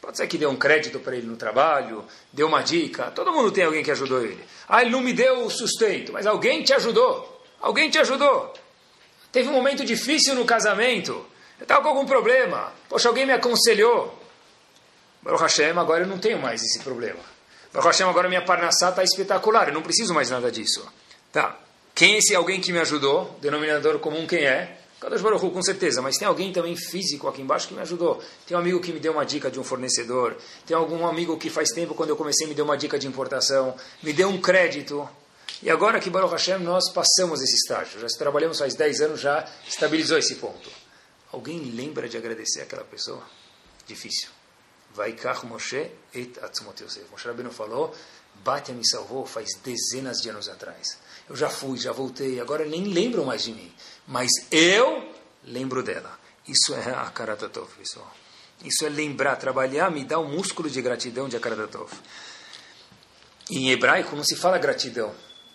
Pode ser que deu um crédito para ele no trabalho, deu uma dica. Todo mundo tem alguém que ajudou ele. Ah, ele não me deu o sustento, mas alguém te ajudou. Alguém te ajudou. Teve um momento difícil no casamento. Eu estava com algum problema. Poxa, alguém me aconselhou. Baruch Hashem, agora eu não tenho mais esse problema. Baruch Hashem, agora minha parnassá está espetacular. Eu não preciso mais nada disso. Tá. Quem é esse alguém que me ajudou? Denominador comum quem é? Kadosh Baruch Hu, com certeza, mas tem alguém também físico aqui embaixo que me ajudou. Tem um amigo que me deu uma dica de um fornecedor. Tem algum amigo que faz tempo, quando eu comecei, me deu uma dica de importação. Me deu um crédito. E agora que Baruch Hashem, nós passamos esse estágio. Já trabalhamos faz 10 anos, já estabilizou esse ponto. Alguém lembra de agradecer aquela pessoa? Difícil. Vai Moshe et Atzmot Yosef. Moshe Rabbeinu falou, Batia me salvou faz dezenas de anos atrás. Eu já fui, já voltei, agora nem lembram mais de mim mas eu lembro dela. Isso é a Karatatov, pessoal. Isso é lembrar, trabalhar, me dá um músculo de gratidão de Akaratatov. Em hebraico não se fala gratidão.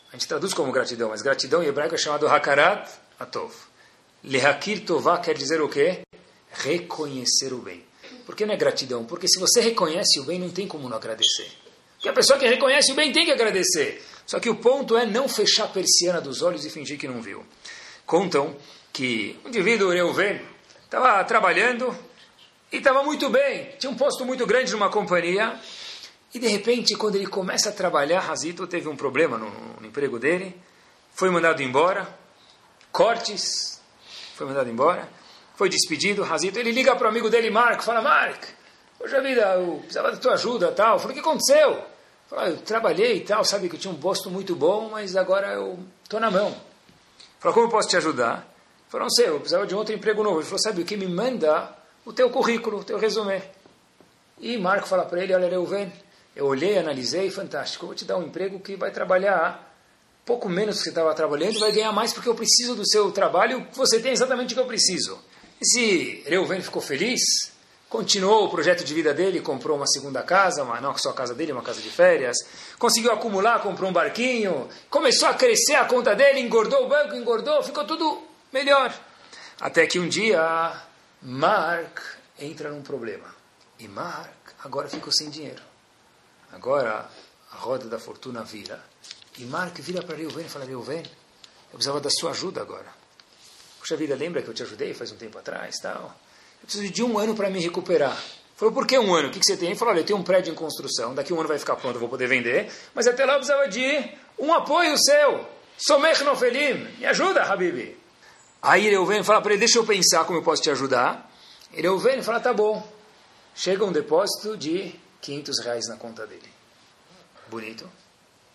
A gente traduz como gratidão, mas gratidão em hebraico é chamado Hakarat Atov. Lehakir Tová quer dizer o quê? Reconhecer o bem. Por que não é gratidão? Porque se você reconhece o bem, não tem como não agradecer. Que a pessoa que reconhece o bem tem que agradecer. Só que o ponto é não fechar a persiana dos olhos e fingir que não viu. Contam que um indivíduo, Reuven, estava trabalhando e estava muito bem. Tinha um posto muito grande numa companhia. E de repente, quando ele começa a trabalhar, Razito teve um problema no, no emprego dele. Foi mandado embora. Cortes. Foi mandado embora. Foi despedido. Razito. Ele liga para o amigo dele, Mark. Fala, Mark, Poxa vida, eu precisava da tua ajuda tal. Falei, o que aconteceu? Falei, eu trabalhei e tal, sabe que eu tinha um posto muito bom, mas agora eu estou na mão. Falei, como eu posso te ajudar? Falei, não sei, eu precisava de outro emprego novo. Ele falou, sabe o que? Me manda o teu currículo, o teu resumê. E Marco fala para ele, olha, Reuven, eu olhei, analisei, fantástico, vou te dar um emprego que vai trabalhar pouco menos do que você estava trabalhando e vai ganhar mais porque eu preciso do seu trabalho, você tem exatamente o que eu preciso. Esse Reuven ficou feliz, continuou o projeto de vida dele, comprou uma segunda casa, uma, não só a casa dele, uma casa de férias, conseguiu acumular, comprou um barquinho, começou a crescer a conta dele, engordou o banco, engordou, ficou tudo melhor. Até que um dia, Mark entra num problema. E Mark agora ficou sem dinheiro. Agora a roda da fortuna vira. E Mark vira para Reuven e fala, Reuven, eu precisava da sua ajuda agora. Puxa vida, lembra que eu te ajudei faz um tempo atrás, tal? Eu preciso de um ano para me recuperar. Falou, por que um ano? O que, você tem? Ele falou, olha, eu tenho um prédio em construção, daqui um ano vai ficar pronto, eu vou poder vender, mas até lá eu precisava de um apoio seu. Somech nofelim, me ajuda, Habib. Aí Reuven fala para ele, deixa eu pensar como eu posso te ajudar. E Reuven fala, tá bom. Chega um depósito de 500 reais na conta dele. Bonito?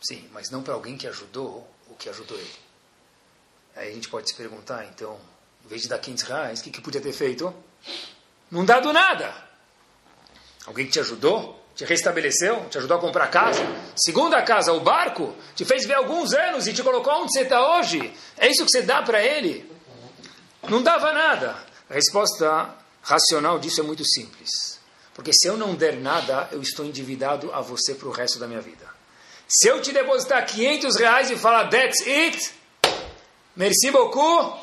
Sim, mas não para alguém que ajudou o que ajudou ele. Aí a gente pode se perguntar, então, em vez de dar 500 reais, o que, que podia ter feito? Não dado nada. Alguém que te ajudou, te restabeleceu, te ajudou a comprar casa. Segunda casa, o barco, te fez ver alguns anos e te colocou onde você está hoje. É isso que você dá para ele? Não dava nada. A resposta racional disso é muito simples. Porque se eu não der nada, eu estou endividado a você para o resto da minha vida. Se eu te depositar 500 reais e falar, that's it, merci beaucoup,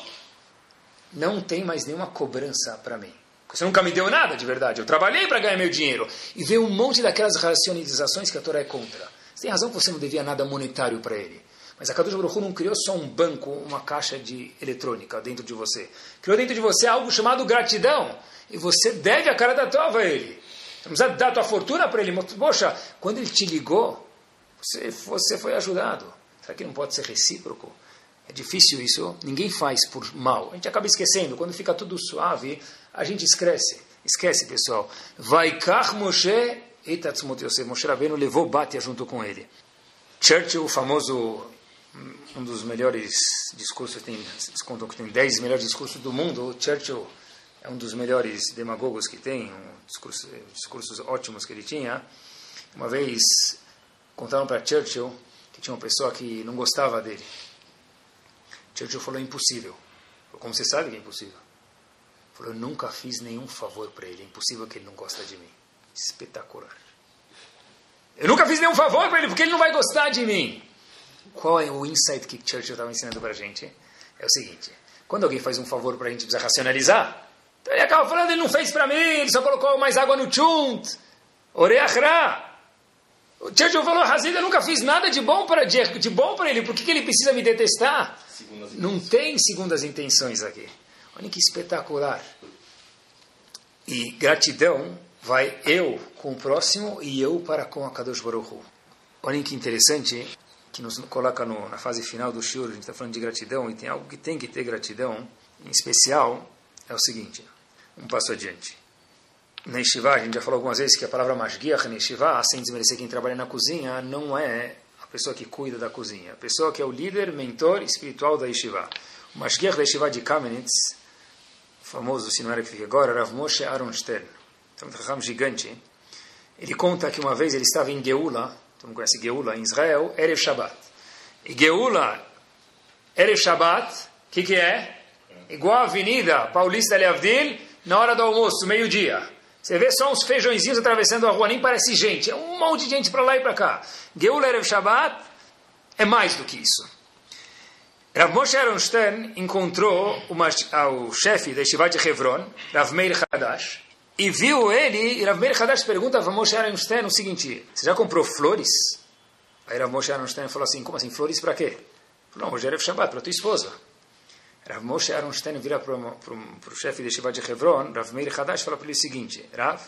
não tem mais nenhuma cobrança para mim. Você nunca me deu nada de verdade. Eu trabalhei para ganhar meu dinheiro. E veio um monte daquelas racionalizações que a Torá é contra. Você tem razão que você não devia nada monetário para ele. Mas a Kadosh Baruch não criou só um banco, uma caixa de eletrônica dentro de você. Criou dentro de você algo chamado gratidão. E você deve a cara da tova a ele. Você precisa dar a tua fortuna para ele. Poxa, quando ele te ligou, você, você foi ajudado. Será que não pode ser recíproco? É difícil isso, ninguém faz por mal. A gente acaba esquecendo, quando fica tudo suave, a gente esquece. Esquece, pessoal. Vai Kach Moshe Etatzmut Yosef. Moshe Rabbeinu levou Batia junto com ele. Churchill, o famoso, um dos melhores discursos, tem, contam que tem 10 melhores discursos do mundo. Churchill é um dos melhores demagogos que tem, um discurso, discursos ótimos que ele tinha. Uma vez contaram para Churchill que tinha uma pessoa que não gostava dele. Churchill falou impossível. Como você sabe que é impossível? Falou, eu nunca fiz nenhum favor para ele. É impossível que ele não gosta de mim. Espetacular. Eu nunca fiz nenhum favor para ele porque ele não vai gostar de mim. Qual é o insight que Churchill estava ensinando para a gente? É o seguinte: quando alguém faz um favor para a gente, precisa racionalizar. Então ele acaba falando, ele não fez para mim, ele só colocou mais água no chunt. Oreachra. O Churchill falou, Hazid, eu nunca fiz nada de bom para de, de bom para ele, por que, que ele precisa me detestar? Não tem segundas intenções aqui. Olha que espetacular. E gratidão vai eu com o próximo e eu para com a Kadosh Baruch. Olhem que interessante, que nos coloca no, na fase final do Shur, a gente está falando de gratidão, e tem algo que tem que ter gratidão, em especial, é o seguinte, um passo adiante. Na Yeshiva, a gente já falou algumas vezes que a palavra Mashgiach na Yeshiva, sem desmerecer quem trabalha na cozinha, não é a pessoa que cuida da cozinha, a pessoa que é o líder, mentor espiritual da Yeshiva. O Mashgiach da Yeshiva de Kamenitz, famoso, se não era que fica agora, Rav Moshe Aaron Stern, um gigante, ele conta que uma vez ele estava em Geula, todo mundo conhece Geula, em Israel, Erev Shabbat. E Geula, Erev Shabbat, o que, que é? Igual a Avenida Paulista Leavdil, na hora do almoço, meio-dia. Você vê só uns feijõezinhos atravessando a rua, nem parece gente. É um monte de gente para lá e para cá. Geula Erev Shabbat é mais do que isso. Rav Moshe Aronstern encontrou uma, ah, o chefe da Yeshiva de Hebron, Rav Meir Hadash, e viu ele, e Rav Meir Hadash pergunta a Rav Moshe Aronstein o seguinte, você já comprou flores? Aí Rav Moshe Aronstein falou assim, como assim, flores para quê? Falou, não, hoje era Shabbat, para tua esposa. Rav Moshe Aronstein vira para o chefe de Shiva de Hebron, Rav Meir Hadash, fala para ele o seguinte, Rav,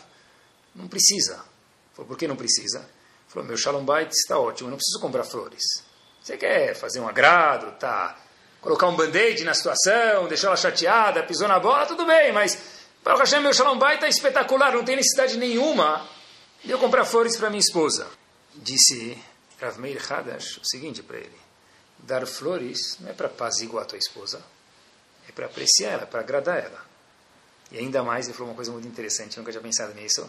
não precisa. Falou, por que não precisa? Falou, meu Shalom Bait está ótimo, não preciso comprar flores. Você quer fazer um agrado, tá? Colocar um band-aid na situação, deixar ela chateada, pisou na bola, tudo bem, mas para o Hashem, meu Shalom Bait está espetacular, não tem necessidade nenhuma de eu comprar flores para minha esposa. Disse Rav Meir Hadash o seguinte para ele, dar flores não é para apaziguar a tua esposa, é para apreciar ela, para agradar ela. E ainda mais, ele falou uma coisa muito interessante, nunca tinha pensado nisso.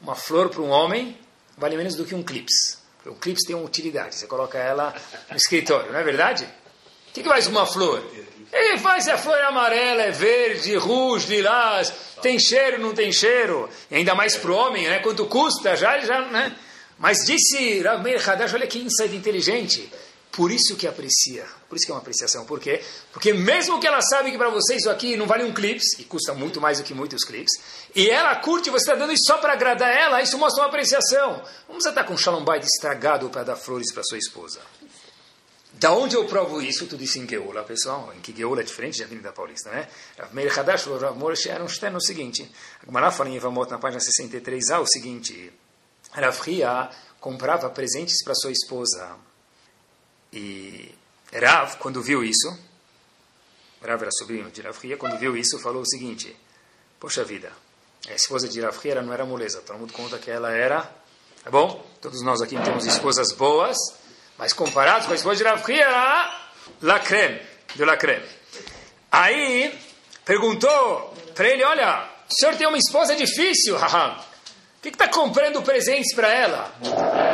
Uma flor para um homem vale menos do que um clips. O clips tem uma utilidade, você coloca ela no escritório, não é verdade? O que, que faz uma flor? Ele faz a flor é amarela, é verde, rouge, lilás, tem cheiro, não tem cheiro. E ainda mais para o homem, né? Quanto custa? Já, já, né? Mas disse Rav Meir Hadash, olha que insight inteligente. Por isso que aprecia. Por isso que é uma apreciação. Por quê? Porque mesmo que ela sabe que para você isso aqui não vale um clips, e custa muito mais do que muitos clips, e ela curte, você está dando isso só para agradar ela, isso mostra uma apreciação. Vamos estar com um shalom bait estragado para dar flores para sua esposa. Da onde eu provo isso? Tudo isso em Geula, pessoal. Em que Geula é diferente de Avenida Paulista, né? Meir Hadash, Rav Moshe Aronstein, o seguinte. A Gemara fala em Evamot, na página 63a, o seguinte. Rav Ria comprava presentes para sua esposa. E Rav, quando viu isso, Rav era sobrinho de Rav Ria, quando viu isso, falou o seguinte, poxa vida, a esposa de Rav Ria não era moleza, todo mundo conta que ela era, tá bom? Todos nós aqui temos esposas boas, mas comparados com a esposa de Rav era la creme, de la creme. Aí, perguntou para ele, olha, o senhor tem uma esposa difícil, haha. Por que está comprando presentes para ela?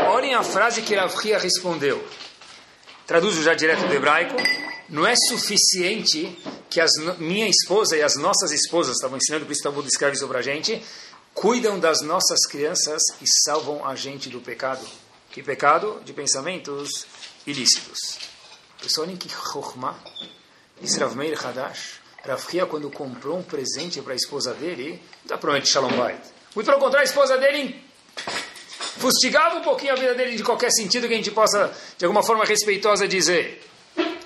Olhem a frase que Rav Ria respondeu. Traduzo já direto do hebraico. Não é suficiente que as, minha esposa e as nossas esposas, estavam ensinando por isso Talmud escreve sobre a gente, cuidam das nossas crianças e salvam a gente do pecado. Que pecado? De pensamentos ilícitos. Pessoal, olhem que chokhmah. Diz Meir Hadash. Rav Hia, quando comprou um presente para a esposa dele, não dá promete Shalom Bait. Muito pelo contrário, a esposa dele fustigava um pouquinho a vida dele de qualquer sentido que a gente possa, de alguma forma respeitosa, dizer.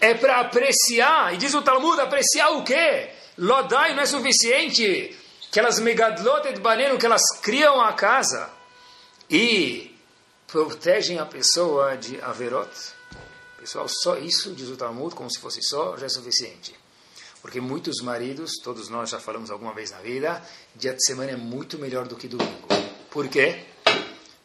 É para apreciar, e diz o Talmud, apreciar o quê? Lodai não é suficiente. Aquelas megadlotet baneno que elas criam a casa e protegem a pessoa de averot. Pessoal, só isso, diz o Talmud, como se fosse só, já é suficiente. Porque muitos maridos, todos nós já falamos alguma vez na vida, dia de semana é muito melhor do que domingo. Por quê?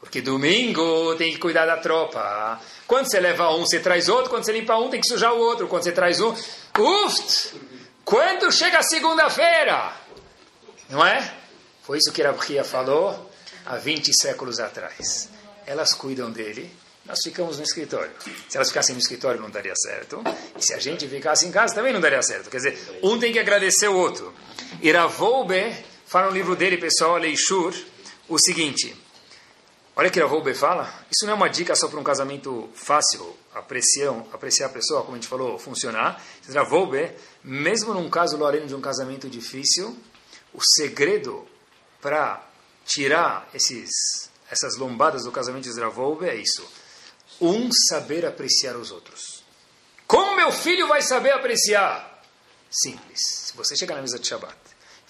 Porque domingo tem que cuidar da tropa. Quando você leva um, você traz outro. Quando você limpa um, tem que sujar o outro. Quando você traz um, uft! Quando chega segunda-feira? Não é? Foi isso que Rabkia falou há 20 séculos atrás. Elas cuidam dele, nós ficamos no escritório. Se elas ficassem no escritório não daria certo. E se a gente ficasse em casa também não daria certo. Quer dizer, um tem que agradecer o outro. Iravolbe fala no livro dele, pessoal, Leishur, o seguinte. Olha que Rahoube fala, isso não é uma dica só para um casamento fácil, apreciar, apreciar a pessoa, como a gente falou, funcionar. Rahoube, mesmo num caso, Lorena, de um casamento difícil, o segredo para tirar esses, essas lombadas do casamento de Rahoube é isso. Um, saber apreciar os outros. Como meu filho vai saber apreciar? Simples. Se você chegar na mesa de Shabbat,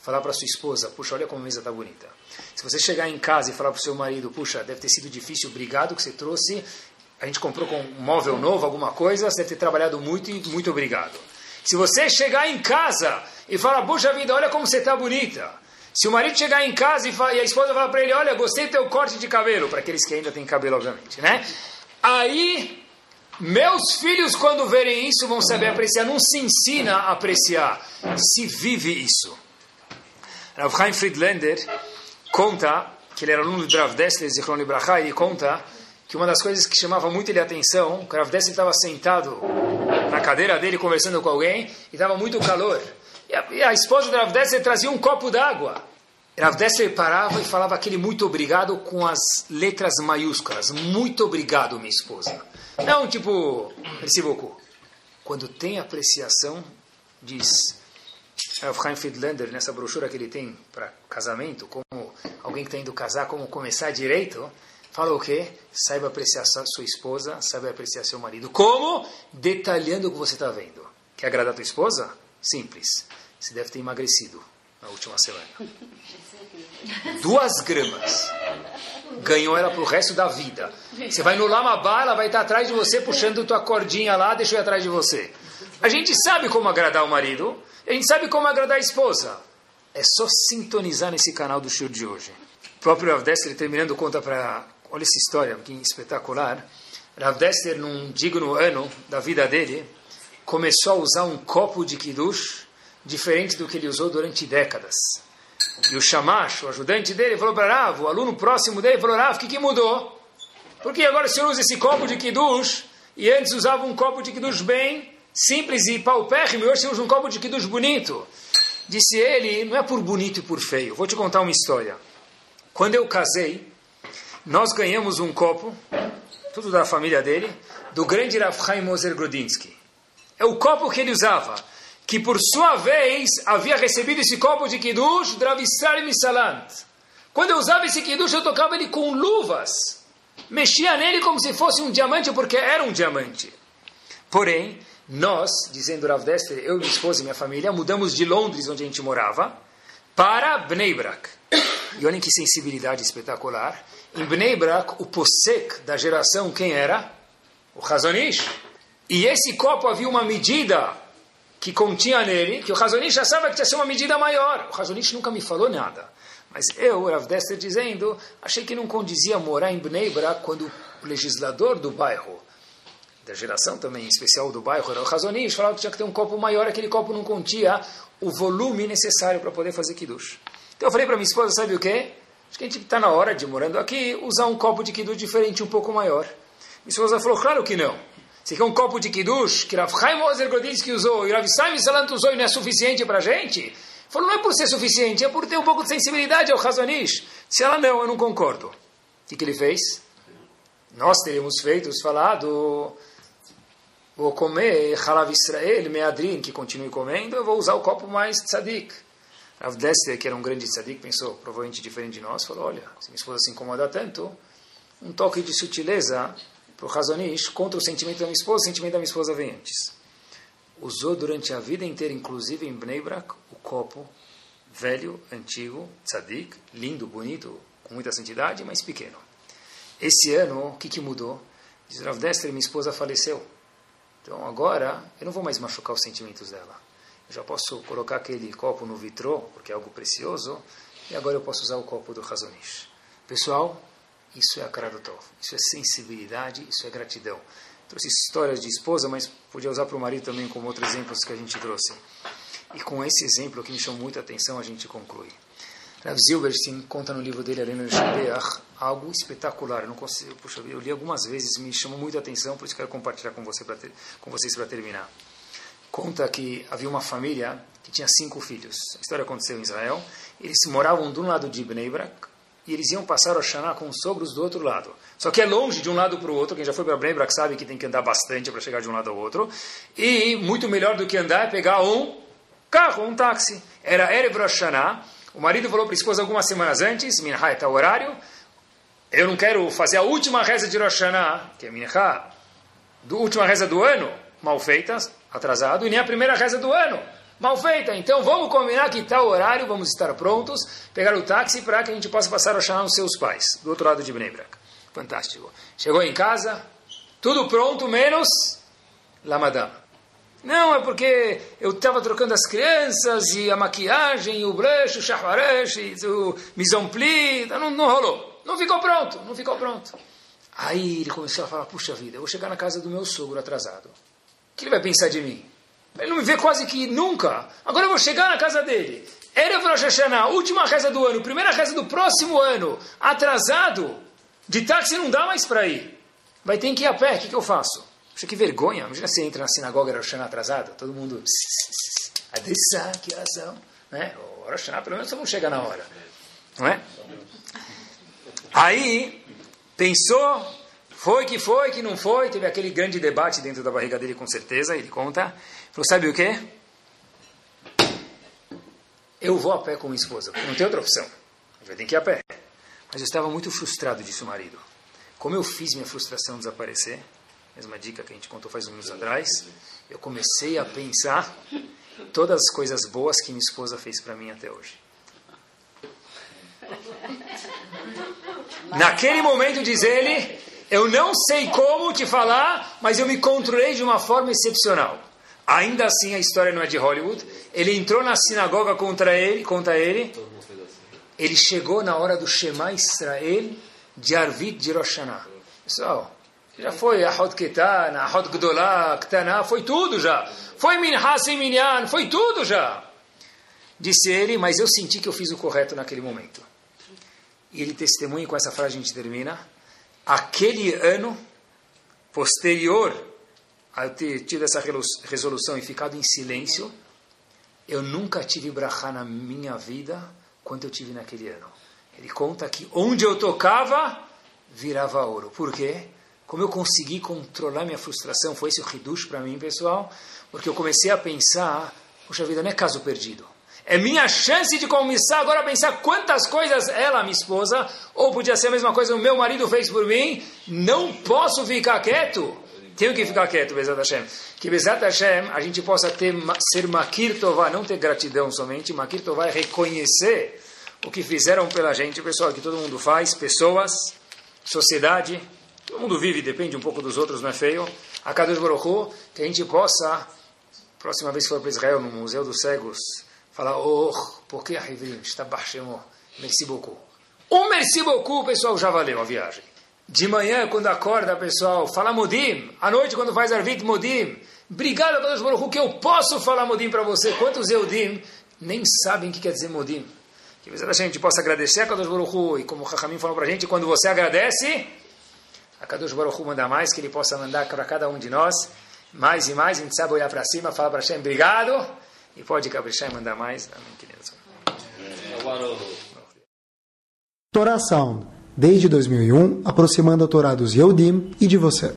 falar para sua esposa, puxa, olha como a mesa está bonita. Se você chegar em casa e falar para o seu marido, puxa, deve ter sido difícil, obrigado que você trouxe, a gente comprou com um móvel novo, alguma coisa, você deve ter trabalhado muito e muito obrigado. Se você chegar em casa e falar, puxa vida, olha como você está bonita. Se o marido chegar em casa e, e a esposa falar para ele, olha, gostei do teu corte de cabelo, para aqueles que ainda têm cabelo, obviamente, né? Aí, meus filhos, quando verem isso, vão saber apreciar. Não se ensina a apreciar, se vive isso. Rav Chaim Friedlander conta que ele era aluno de Rav Dessler, Zichron Libraha, e conta que uma das coisas que chamava muito ele a atenção, que Rav Dessler estava sentado na cadeira dele conversando com alguém, e estava muito calor. E a, e a esposa de Rav Dessler trazia um copo d'água. Rav Dessler parava e falava aquele muito obrigado com as letras maiúsculas. Muito obrigado, minha esposa. Não tipo, beaucoup. Quando tem apreciação, diz Rav Chaim Friedlander, nessa brochura que ele tem para casamento, como alguém que está indo casar, como começar direito, fala o quê? Saiba apreciar sua esposa, saiba apreciar seu marido. Como? Detalhando o que você está vendo. Quer agradar a tua esposa? Simples. Você deve ter emagrecido na última semana. Duas gramas. Ganhou ela para o resto da vida. Você vai no Lamabá, ela vai estar atrás de você, puxando tua cordinha lá, eu ir atrás de você. A gente sabe como agradar o marido, a gente sabe como agradar a esposa. É só sintonizar nesse canal do show de hoje. O próprio Rav Dessler, terminando, conta para... Olha essa história, que espetacular. Rav Dessler, num digno ano da vida dele, começou a usar um copo de kiddush diferente do que ele usou durante décadas. E o Shamash, o ajudante dele, falou para Rav, o aluno próximo dele, falou, Rav, o que, que mudou? Porque agora o senhor usa esse copo de kiddush, e antes usava um copo de kiddush bem simples e paupérrimo, e hoje você usa um copo de kiddush bonito. Disse ele, não é por bonito e por feio. Vou te contar uma história. Quando eu casei, nós ganhamos um copo, tudo da família dele, do grande Rav Chaim Moser Grodinsky. É o copo que ele usava que por sua vez havia recebido esse copo de Kiddush, Dravisar Misalant. Quando eu usava esse Kiddush, eu tocava ele com luvas. Mexia nele como se fosse um diamante, porque era um diamante. Porém, nós, dizendo Rav Dester, eu, minha esposa e minha família, mudamos de Londres, onde a gente morava, para Bnei Brak. E olhem que sensibilidade espetacular. Em Bnei Brak, o Posek da geração, quem era? O Hazonish. E esse copo havia uma medida que continha nele, que o Razonish achava que tinha ser uma medida maior. O Razonish nunca me falou nada. Mas eu, Rav Dester, dizendo, achei que não condizia morar em Bnei Brak quando o legislador do bairro, da geração também em especial do bairro, era o Razonish, falava que tinha que ter um copo maior, aquele copo não continha o volume necessário para poder fazer Kiddush. Então eu falei para minha esposa, sabe o quê? Acho que a gente está na hora de, morando aqui, usar um copo de Kiddush diferente, um pouco maior. Minha esposa falou, claro que não. Você quer um copo de Kiddush que Rav Chaim Ozer Grodinsky usou e Rav Saim Salant usou e não é suficiente para a gente? Falou, não é por ser suficiente, é por ter um pouco de sensibilidade ao Hazonish. Se ela não, eu não concordo. O que, que ele fez? Nós teríamos feito, falado, vou comer Halav Israel, Meadrin, que continue comendo, eu vou usar o copo mais tzadik. Rav Dessler, que era um grande tzadik, pensou, provavelmente diferente de nós, falou, olha, se minha esposa se incomoda tanto, um toque de sutileza para o Razonish, contra o sentimento da minha esposa, o sentimento da minha esposa vem antes. Usou durante a vida inteira, inclusive em Bnei Brak, o copo velho, antigo, tzadik, lindo, bonito, com muita santidade, mas pequeno. Esse ano, o que, que mudou? Diz Rav Dester, minha esposa faleceu. Então agora, eu não vou mais machucar os sentimentos dela. Eu já posso colocar aquele copo no vitrô, porque é algo precioso, e agora eu posso usar o copo do Razonish. Pessoal, isso é a. Isso é sensibilidade, isso é gratidão. Trouxe histórias de esposa, mas podia usar para o marido também como outros exemplos que a gente trouxe. E com esse exemplo que me chamou muita atenção, a gente conclui. Rav Zilberstein conta no livro dele, Arena Shabeach, algo espetacular. Eu não consigo, puxa, eu li algumas vezes, me chamou muita atenção, por isso quero compartilhar com, você ter, com vocês para terminar. Conta que havia uma família que tinha cinco filhos. A história aconteceu em Israel. Eles moravam de um lado de Bnei Brak, e eles iam passar o Hashanah com os sogros do outro lado. Só que é longe de um lado para o outro. Quem já foi para Brembrak sabe que tem que andar bastante para chegar de um lado ao outro. E muito melhor do que andar é pegar um carro, um táxi. Era Erev Hashanah. O marido falou para a esposa algumas semanas antes, Minha está o horário. Eu não quero fazer a última reza de Rosh Hashanah, que é Minha, a última reza do ano, mal feita, atrasado, e nem a primeira reza do ano mal feita. Então vamos combinar que tal horário, vamos estar prontos, pegar o táxi para que a gente possa passar a chamar os seus pais, do outro lado de Bnebrak. Fantástico. Chegou em casa, tudo pronto, menos la madame. Não, é porque eu estava trocando as crianças e a maquiagem, o blush, o charvaresh, o mise en não, não rolou. Não ficou pronto, não ficou pronto. Aí ele começou a falar, puxa vida, eu vou chegar na casa do meu sogro atrasado. O que ele vai pensar de mim? Ele não me vê quase que nunca. Agora eu vou chegar na casa dele. Erev Rosh Hashanah, última reza do ano, primeira reza do próximo ano, atrasado, de táxi não dá mais para ir. Vai ter que ir a pé, o que, que eu faço? Puxa, que vergonha. Imagina você entra na sinagoga Rosh Hashanah atrasado, todo mundo... Adessá, que oração. Né? O Hashanah, pelo menos todo mundo chega na hora. Não é? Aí, pensou, foi que foi, que não foi, teve aquele grande debate dentro da barriga dele, com certeza, ele conta. Falou, sabe o que? Eu vou a pé com minha esposa, não tem outra opção. vai ter que ir a pé. Mas eu estava muito frustrado disso, marido. Como eu fiz minha frustração desaparecer, mesma dica que a gente contou faz uns minutos atrás, eu comecei a pensar todas as coisas boas que minha esposa fez para mim até hoje. Naquele momento, diz ele, eu não sei como te falar, mas eu me controlei de uma forma excepcional. Ainda assim, a história não é de Hollywood. Ele entrou na sinagoga contra ele, contra ele. Ele chegou na hora do Shema Israel de Arvit de Rosh Hashanah. Pessoal, já foi Ahod Ketan, Ahod Gdolá, Ktaná, foi tudo já. Foi Minhas e Minyan, foi tudo já. Disse ele, mas eu senti que eu fiz o correto naquele momento. E ele testemunha, com essa frase a gente termina. Aquele ano posterior a eu ter tido essa resolução e ficado em silêncio, eu nunca tive brachá na minha vida quanto eu tive naquele ano. Ele conta que onde eu tocava, virava ouro. Por quê? Como eu consegui controlar minha frustração, foi esse o hidush para mim, pessoal, porque eu comecei a pensar, puxa vida, não é caso perdido. É minha chance de começar agora a pensar quantas coisas ela, minha esposa, ou podia ser a mesma coisa o meu marido fez por mim. Não posso ficar quieto. Tenho que ficar quieto, Bezat Hashem. Que Bezat Hashem a gente possa ter, ser Makir Tová, não ter gratidão somente. Makir Tová é reconhecer o que fizeram pela gente, pessoal, que todo mundo faz, pessoas, sociedade. Todo mundo vive, depende um pouco dos outros, não é feio. A Kadosh Baruch que a gente possa, próxima vez que for para Israel, no Museu dos Cegos, Fala, oh, por que baixando? Merci beaucoup. Um merci beaucoup, pessoal, já valeu a viagem. De manhã, quando acorda, pessoal, fala Modim. À noite, quando faz Arvit, Modim. Obrigado a Baruch que eu posso falar Modim para você. Quantos Eudim nem sabem o que quer dizer Modim? Que a gente possa agradecer a Kadosh Baruch e como o Hachamim falou para a gente, quando você agradece, a Kadosh Baruch manda mais, que ele possa mandar para cada um de nós, mais e mais, a gente sabe olhar para cima, falar para Hashem, obrigado, e pode caprichar e mandar mais. Amém, queridos. Torá Sound, desde 2001, aproximando a Torá dos Yehudim e de você.